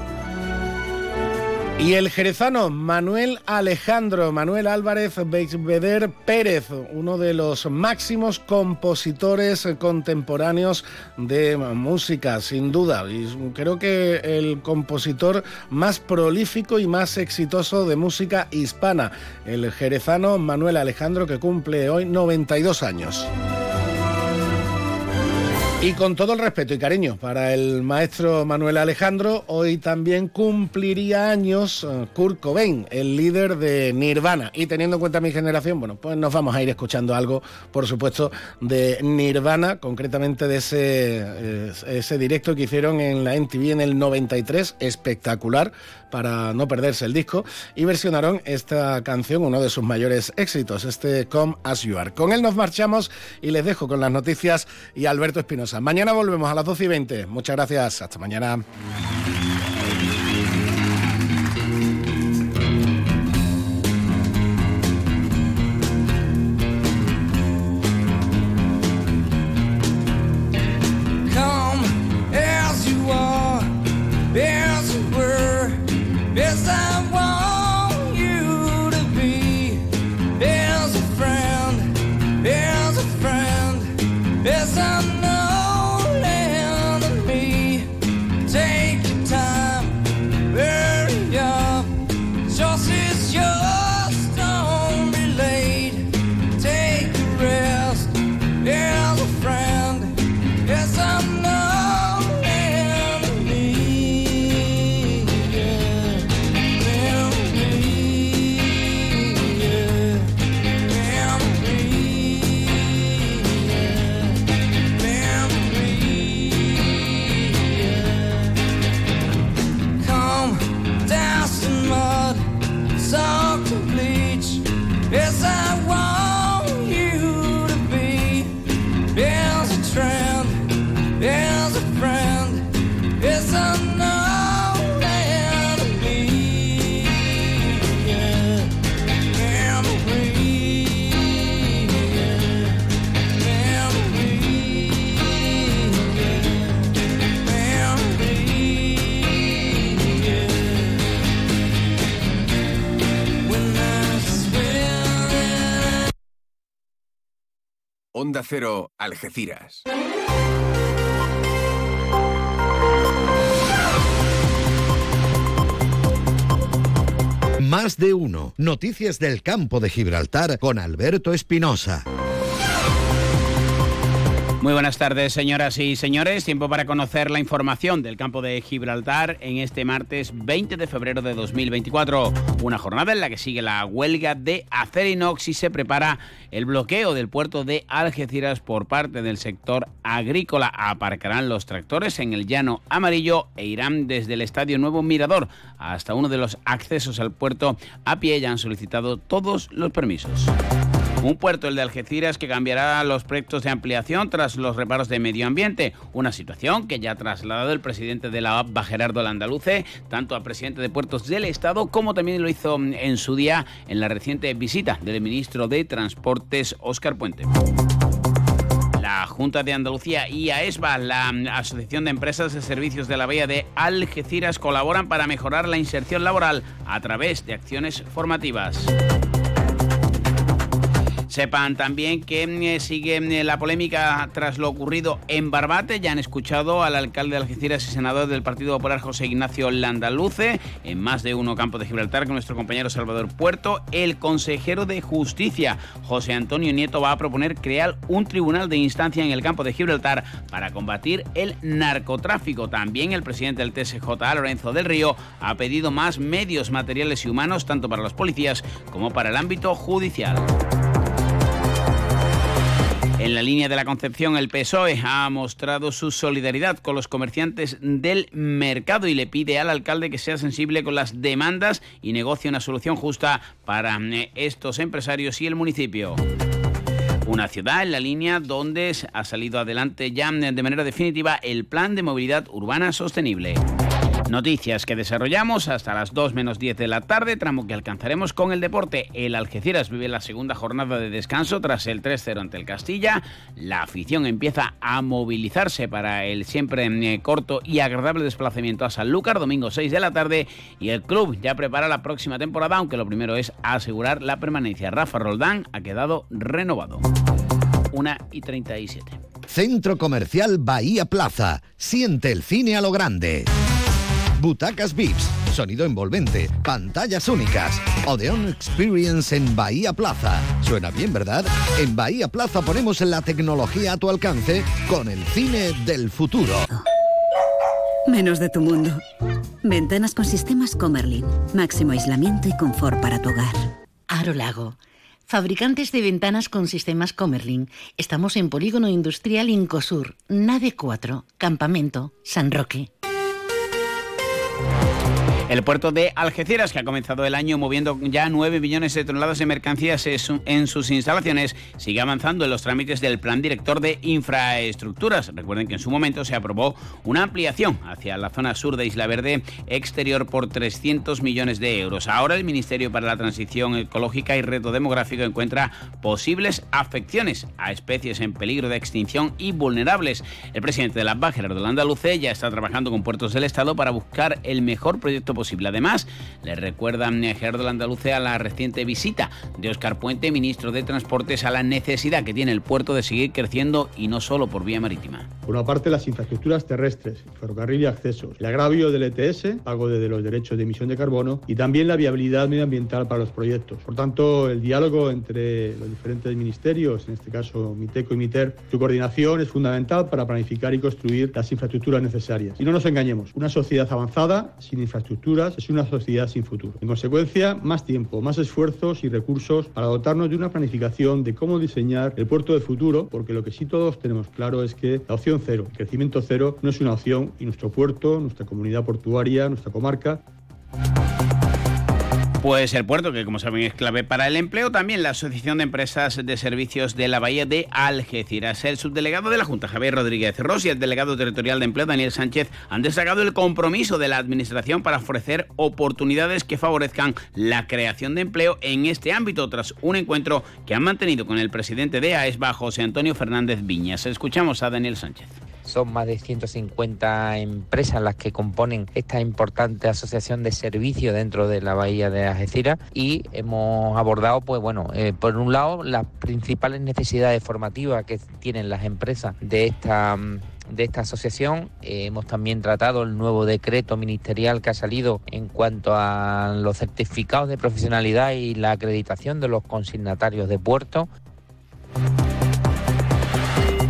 Y el jerezano Manuel Alejandro, Manuel Álvarez Beigbeder Pérez, uno de los máximos compositores contemporáneos de música, sin duda. Y creo que el compositor más prolífico y más exitoso de música hispana, el jerezano Manuel Alejandro, que cumple hoy 92 años. Y con todo el respeto y cariño para el maestro Manuel Alejandro, hoy también cumpliría años eh, Kurt Cobain, el líder de Nirvana. Y teniendo en cuenta mi generación, bueno, pues nos vamos a ir escuchando algo, por supuesto, de Nirvana, concretamente de ese, eh, ese directo que hicieron en la MTV en el 93, espectacular, para no perderse el disco, y versionaron esta canción, uno de sus mayores éxitos, este Come As You Are. Con él nos marchamos y les dejo con las noticias y Alberto Espinosa. Mañana volvemos a las 12 y 20. Muchas gracias. Hasta mañana. Algeciras. Más de uno. Noticias del campo de Gibraltar con Alberto Espinosa. Muy buenas tardes, señoras y señores. Tiempo para conocer la información del campo de Gibraltar en este martes 20 de febrero de 2024. Una jornada en la que sigue la huelga de Acerinox y se prepara el bloqueo del puerto de Algeciras por parte del sector agrícola. Aparcarán los tractores en el llano amarillo e irán desde el Estadio Nuevo Mirador hasta uno de los accesos al puerto a pie. Ya han solicitado todos los permisos. Un puerto, el de Algeciras, que cambiará los proyectos de ampliación tras los reparos de medio ambiente. Una situación que ya ha trasladado el presidente de la APBA, Gerardo Landaluce, tanto al presidente de Puertos del Estado como también lo hizo en su día en la reciente visita del ministro de Transportes, Óscar Puente. La Junta de Andalucía y AESBA, la Asociación de Empresas de Servicios de la Bahía de Algeciras, colaboran para mejorar la inserción laboral a través de acciones formativas. Sepan también que eh, sigue mm, la polémica tras lo ocurrido en Barbate. Ya han escuchado al alcalde de Algeciras y senador del Partido Popular, José Ignacio Landaluce, en más de uno campo de Gibraltar con nuestro compañero Salvador Puerto. El consejero de Justicia, José Antonio Nieto, va a proponer crear un tribunal de instancia en el campo de Gibraltar para combatir el narcotráfico. También el presidente del TSJ, Lorenzo del Río, ha pedido más medios materiales y humanos, tanto para los policías como para el ámbito judicial. En la línea de la Concepción, el PSOE ha mostrado su solidaridad con los comerciantes del mercado y le pide al alcalde que sea sensible con las demandas y negocie una solución justa para eh, estos empresarios y el municipio. Una ciudad en la línea donde ha salido adelante ya de manera definitiva el plan de movilidad urbana sostenible. Noticias que desarrollamos hasta las 2 menos 10 de la tarde, tramo que alcanzaremos con el deporte. El Algeciras vive la segunda jornada de descanso tras el 3-0 ante el Castilla. La afición empieza a movilizarse para el siempre eh, corto y agradable desplazamiento a Sanlúcar, domingo 6 de la tarde. Y el club ya prepara la próxima temporada, aunque lo primero es asegurar la permanencia. Rafa Roldán ha quedado renovado. 1 y 37. Centro Comercial Bahía Plaza. Siente el cine a lo grande. Butacas VIPS sonido envolvente, pantallas únicas. Odeon Experience en Bahía Plaza. Suena bien, ¿verdad? En Bahía Plaza ponemos la tecnología a tu alcance con el cine del futuro. Menos de tu mundo. Ventanas con sistemas Comerlin. Máximo aislamiento y confort para tu hogar. Aro Lago. Fabricantes de ventanas con sistemas Comerlin. Estamos en Polígono Industrial Incosur, Nave 4, Campamento, San Roque. Thank you. El puerto de Algeciras, que ha comenzado el año moviendo ya 9 millones de toneladas de mercancías en sus instalaciones, sigue avanzando en los trámites del Plan Director de Infraestructuras. Recuerden que en su momento se aprobó una ampliación hacia la zona sur de Isla Verde exterior por 300 millones de euros. Ahora el Ministerio para la Transición Ecológica y Reto Demográfico encuentra posibles afecciones a especies en peligro de extinción y vulnerables. El presidente de la BAC, Gerardo Landaluce, ya está trabajando con puertos del Estado para buscar el mejor proyecto Además, le recuerda a Gerardo a la reciente visita de Óscar Puente, ministro de Transportes, a la necesidad que tiene el puerto de seguir creciendo y no solo por vía marítima. Por una parte, las infraestructuras terrestres, ferrocarril y accesos, el agravio del ETS, pago de los derechos de emisión de carbono y también la viabilidad medioambiental para los proyectos. Por tanto, el diálogo entre los diferentes ministerios, en este caso MITECO y MITER, su coordinación es fundamental para planificar y construir las infraestructuras necesarias. Y no nos engañemos, una sociedad avanzada sin infraestructura es una sociedad sin futuro. En consecuencia, más tiempo, más esfuerzos y recursos para dotarnos de una planificación de cómo diseñar el puerto del futuro, porque lo que sí todos tenemos claro es que la opción cero, crecimiento cero, no es una opción y nuestro puerto, nuestra comunidad portuaria, nuestra comarca, pues el puerto, que como saben es clave para el empleo, también la Asociación de Empresas de Servicios de la Bahía de Algeciras. El subdelegado de la Junta, Javier Rodríguez Ros, y el delegado territorial de empleo, Daniel Sánchez, han destacado el compromiso de la Administración para ofrecer oportunidades que favorezcan la creación de empleo en este ámbito, tras un encuentro que han mantenido con el presidente de AESBA, José Antonio Fernández Viñas. Escuchamos a Daniel Sánchez. Son más de 150 empresas las que componen esta importante asociación de servicios dentro de la bahía de Algeciras y hemos abordado, pues bueno, eh, por un lado las principales necesidades formativas que tienen las empresas de esta de esta asociación. Eh, hemos también tratado el nuevo decreto ministerial que ha salido en cuanto a los certificados de profesionalidad y la acreditación de los consignatarios de puertos.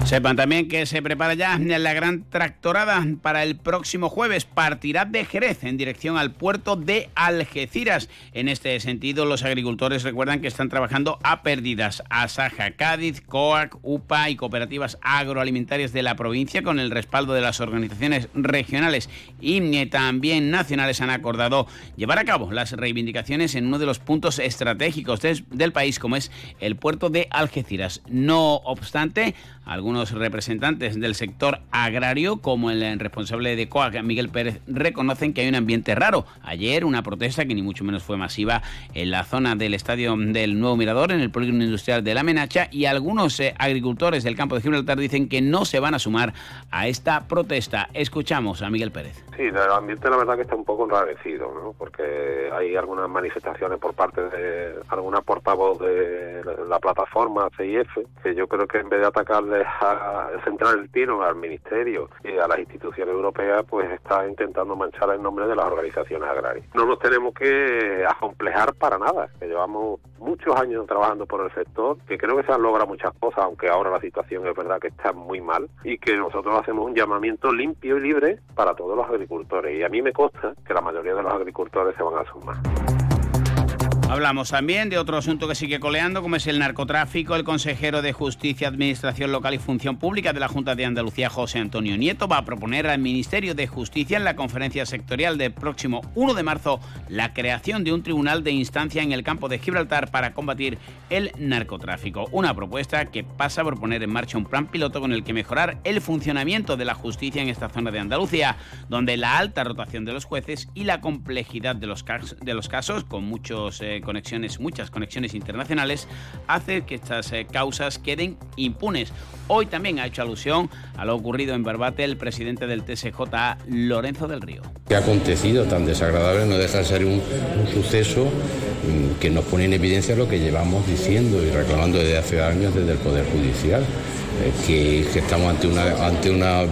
Sepan también que se prepara ya la gran tractorada para el próximo jueves. Partirá de Jerez en dirección al puerto de Algeciras. En este sentido, los agricultores recuerdan que están trabajando a pérdidas. Asaja, Cádiz, COAC, UPA y cooperativas agroalimentarias de la provincia, con el respaldo de las organizaciones regionales y también nacionales, han acordado llevar a cabo las reivindicaciones en uno de los puntos estratégicos del país, como es el puerto de Algeciras. No obstante, algunos representantes del sector agrario, como el responsable de COAC, Miguel Pérez, reconocen que hay un ambiente raro. Ayer una protesta que ni mucho menos fue masiva en la zona del estadio del Nuevo Mirador, en el polígono industrial de La Menacha, y algunos eh, agricultores del campo de Gibraltar dicen que no se van a sumar a esta protesta. Escuchamos a Miguel Pérez. Sí, el ambiente la verdad que está un poco enrarecido, ¿no? porque hay algunas manifestaciones por parte de alguna portavoz de la plataforma CIF, que yo creo que en vez de atacarle a centrar el tiro al Ministerio y a las instituciones europeas, pues está intentando manchar el nombre de las organizaciones agrarias. No nos tenemos que acomplejar para nada, que llevamos muchos años trabajando por el sector, que creo que se han logrado muchas cosas, aunque ahora la situación es verdad que está muy mal, y que nosotros hacemos un llamamiento limpio y libre para todos los agricultores. Y a mí me consta que la mayoría de los agricultores se van a sumar. Hablamos también de otro asunto que sigue coleando, como es el narcotráfico. El consejero de Justicia, Administración Local y Función Pública de la Junta de Andalucía, José Antonio Nieto, va a proponer al Ministerio de Justicia en la conferencia sectorial del próximo 1 de marzo la creación de un tribunal de instancia en el campo de Gibraltar para combatir el narcotráfico. Una propuesta que pasa por poner en marcha un plan piloto con el que mejorar el funcionamiento de la justicia en esta zona de Andalucía, donde la alta rotación de los jueces y la complejidad de los, casos, con muchos eh, conexiones, muchas conexiones internacionales, hace que estas eh, causas queden impunes. Hoy también ha hecho alusión a lo ocurrido en Barbate el presidente del TSJ, Lorenzo del Río. Que ha acontecido tan desagradable no deja de ser un, suceso mm, que nos pone en evidencia lo que llevamos diciendo y reclamando desde hace años desde el Poder Judicial, eh, que, estamos ante una, ante una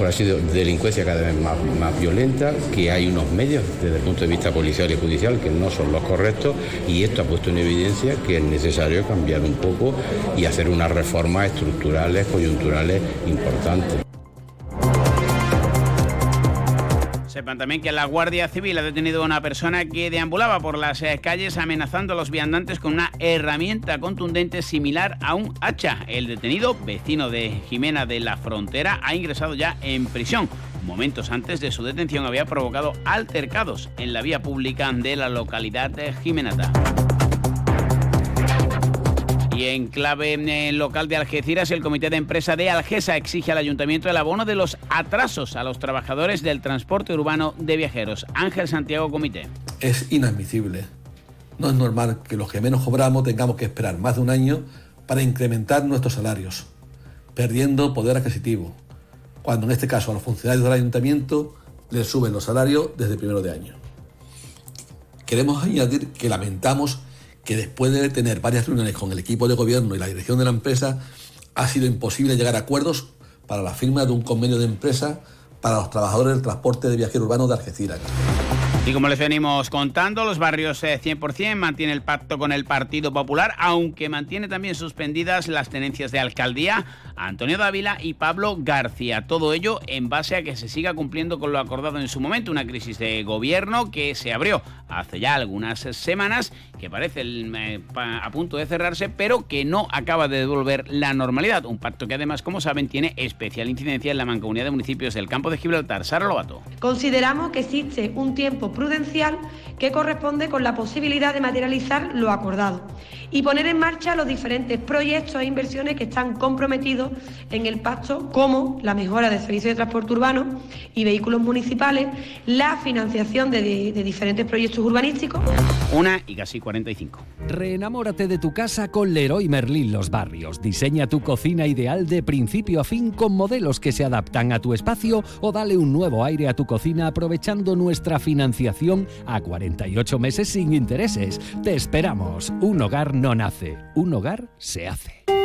por así de delincuencia cada vez más, más violenta, que hay unos medios desde el punto de vista policial y judicial que no son los correctos y esto ha puesto en evidencia que es necesario cambiar un poco y hacer unas reformas estructurales, coyunturales importantes. Sepan también que la Guardia Civil ha detenido a una persona que deambulaba por las eh, calles amenazando a los viandantes con una herramienta contundente similar a un hacha. El detenido, vecino de Jimena de la Frontera, ha ingresado ya en prisión. Momentos antes de su detención había provocado altercados en la vía pública de la localidad de Jimenata. Y en clave eh, local de Algeciras, el comité de empresa de Algesa exige al ayuntamiento el abono de los atrasos a los trabajadores del transporte urbano de viajeros. Ángel Santiago Comité. Es inadmisible. No es normal que los que menos cobramos tengamos que esperar más de un año para incrementar nuestros salarios, perdiendo poder adquisitivo, cuando en este caso a los funcionarios del ayuntamiento les suben los salarios desde primero de año. Queremos añadir que lamentamos que después de tener varias reuniones con el equipo de gobierno y la dirección de la empresa, ha sido imposible llegar a acuerdos para la firma de un convenio de empresa para los trabajadores del transporte de viajero urbano de Algeciras. Y como les venimos contando, los barrios 100% eh, mantiene el pacto con el Partido Popular, aunque mantiene también suspendidas las tenencias de alcaldía Antonio Dávila y Pablo García. Todo ello en base a que se siga cumpliendo con lo acordado en su momento, una crisis de gobierno que se abrió hace ya algunas semanas, que parece eh, a punto de cerrarse, pero que no acaba de devolver la normalidad. Un pacto que además, como saben, tiene especial incidencia en la mancomunidad de municipios del campo de Gibraltar. Sara Lobato. Consideramos que existe un tiempo prudencial que corresponde con la posibilidad de materializar lo acordado y poner en marcha los diferentes proyectos e inversiones que están comprometidos en el pacto, como la mejora del servicio de transporte urbano y vehículos municipales, la financiación de, de diferentes proyectos urbanísticos. Una y casi 45. Reenamórate de tu casa con Leroy Merlin Los Barrios. Diseña tu cocina ideal de principio a fin con modelos que se adaptan a tu espacio o dale un nuevo aire a tu cocina aprovechando nuestra financiación a 48 meses sin intereses. Te esperamos. Un hogar no nace, un hogar se hace.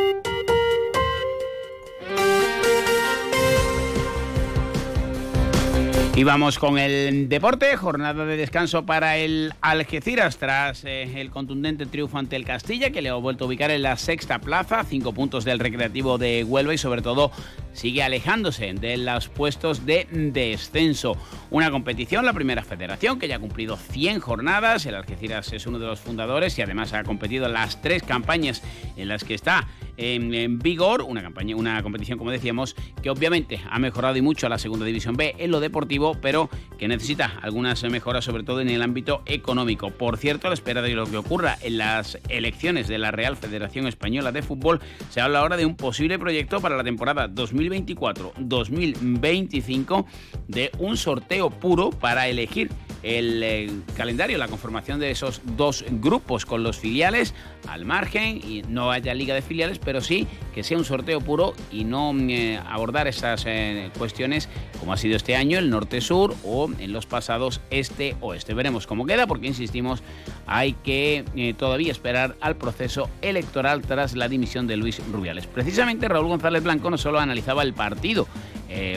Y vamos con el deporte, jornada de descanso para el Algeciras tras eh, el contundente triunfo ante el Castilla que le ha vuelto a ubicar en la sexta plaza, cinco puntos del Recreativo de Huelva y sobre todo sigue alejándose de los puestos de descenso. Una competición, la primera federación que ya ha cumplido 100 jornadas, el Algeciras es uno de los fundadores y además ha competido en las tres campañas en las que está en, vigor, una, una competición, como decíamos, que obviamente ha mejorado y mucho a la segunda división B en lo deportivo, pero que necesita algunas mejoras, sobre todo en el ámbito económico. Por cierto, a la espera de lo que ocurra en las elecciones de la Real Federación Española de Fútbol, se habla ahora de un posible proyecto para la temporada 2024-2025 de un sorteo puro para elegir el eh, calendario, la conformación de esos dos grupos con los filiales al margen y no haya liga de filiales, pero sí que sea un sorteo puro y no eh, abordar esas eh, cuestiones como ha sido este año el norte-sur o en los pasados este-oeste. Veremos cómo queda porque, insistimos, hay que todavía esperar al proceso electoral tras la dimisión de Luis Rubiales. Precisamente Raúl González Blanco no solo analizaba el partido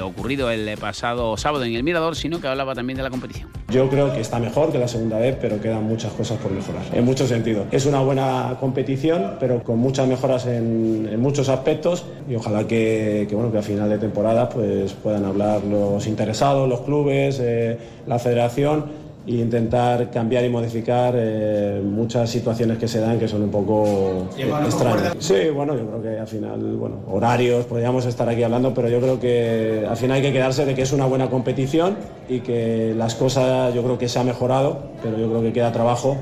ocurrido el pasado sábado en el Mirador, sino que hablaba también de la competición. Yo creo que está mejor que la segunda vez, pero quedan muchas cosas por mejorar, en muchos sentidos. Es una buena competición, pero con muchas mejoras en, muchos aspectos y ojalá que, bueno, que a final de temporada pues, puedan hablar los interesados, los clubes, eh, la federación e intentar cambiar y modificar eh, muchas situaciones que se dan que son un poco extrañas. Sí, bueno, yo creo que al final, bueno, horarios, podríamos estar aquí hablando, pero yo creo que al final hay que quedarse de que es una buena competición y que las cosas yo creo que se ha mejorado, pero yo creo que queda trabajo.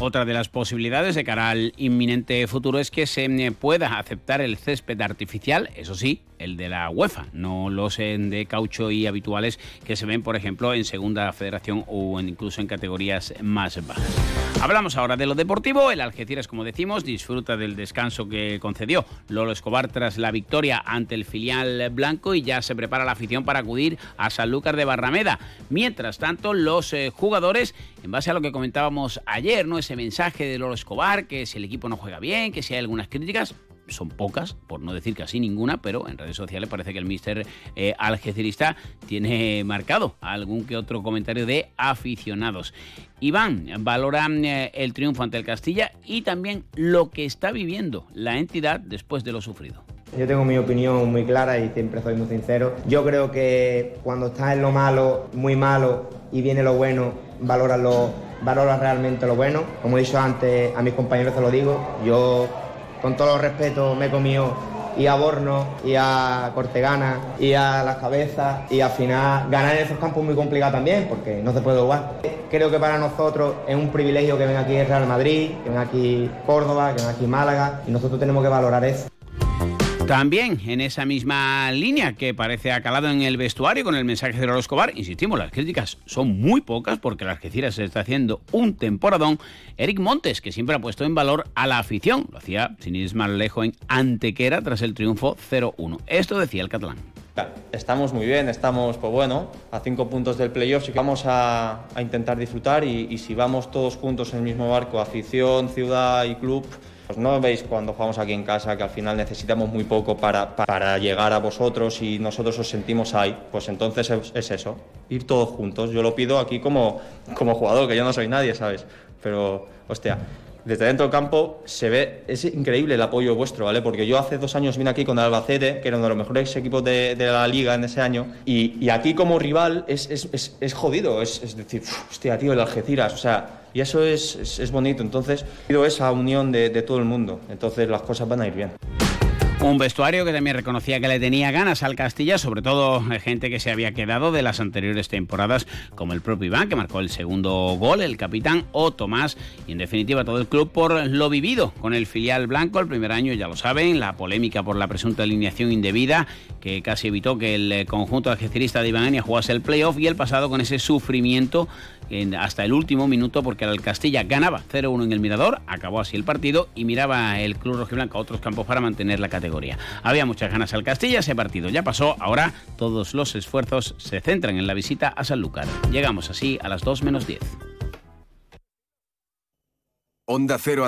Otra de las posibilidades de cara al inminente futuro es que se pueda aceptar el césped artificial, eso sí, el de la UEFA, no los de caucho y habituales que se ven, por ejemplo, en Segunda Federación o incluso en categorías más bajas. Hablamos ahora de lo deportivo. El Algeciras, como decimos, disfruta del descanso que concedió Lolo Escobar tras la victoria ante el filial blanco y ya se prepara la afición para acudir a Sanlúcar de Barrameda. Mientras tanto, los eh, jugadores, en base a lo que comentábamos ayer, ¿no? ese mensaje de Lolo Escobar, que si el equipo no juega bien, que si hay algunas críticas, son pocas, por no decir casi ninguna, pero en redes sociales parece que el mister eh, algecirista tiene marcado algún que otro comentario de aficionados. Iván valora eh, el triunfo ante el Castilla y también lo que está viviendo la entidad después de lo sufrido. Yo tengo mi opinión muy clara y siempre soy muy sincero. Yo creo que cuando estás en lo malo, muy malo, y viene lo bueno, valoras, lo, realmente lo bueno. Como he dicho antes, a mis compañeros te lo digo, yo con todo los respeto me he comido y a Borno, y a Cortegana, y a Las Cabezas, y al final ganar en esos campos es muy complicado también, porque no se puede jugar. Creo que para nosotros es un privilegio que venga aquí el Real Madrid, que venga aquí Córdoba, que venga aquí Málaga, y nosotros tenemos que valorar eso. También en esa misma línea que parece acalado en el vestuario con el mensaje de Loro Escobar, insistimos, las críticas son muy pocas porque la Algeciras se está haciendo un temporadón. Eric Montes, que siempre ha puesto en valor a la afición, lo hacía sin ir más lejos en Antequera tras el triunfo 0-1. Esto decía el catalán. Estamos muy bien, estamos, pues bueno, a cinco puntos del playoff, y vamos a, intentar disfrutar y si vamos todos juntos en el mismo barco, afición, ciudad y club, pues no veis cuando jugamos aquí en casa que al final necesitamos muy poco para, para llegar a vosotros y nosotros os sentimos ahí. Pues entonces es, eso, ir todos juntos. Yo lo pido aquí como, como jugador, que yo no soy nadie, ¿sabes? Pero, hostia, desde dentro del campo se ve, es increíble el apoyo vuestro, ¿vale? Porque yo hace dos años vine aquí con el Albacete, que era uno de los mejores equipos de, la liga en ese año, y, aquí como rival es, es, es, jodido, es, decir, hostia, tío, el Algeciras, o sea, y eso es, bonito. Entonces, esa unión de, de todo el mundo. Entonces, las cosas van a ir bien. Un vestuario que también reconocía que le tenía ganas al Castilla, sobre todo eh, gente que se había quedado de las anteriores temporadas, como el propio Iván, que marcó el segundo gol, el capitán, o Tomás, y en definitiva todo el club por lo vivido con el filial blanco el primer año, ya lo saben, la polémica por la presunta alineación indebida, que casi evitó que el eh, conjunto algecirista de Iván jugase el playoff, y el pasado con ese sufrimiento hasta el último minuto porque el Castilla ganaba 0-1 en el Mirador, acabó así el partido y miraba el Club Rojiblanco a otros campos para mantener la categoría. Había muchas ganas al Castilla, ese partido ya pasó, ahora todos los esfuerzos se centran en la visita a Sanlúcar. Llegamos así a las 2 menos 10. Onda Cero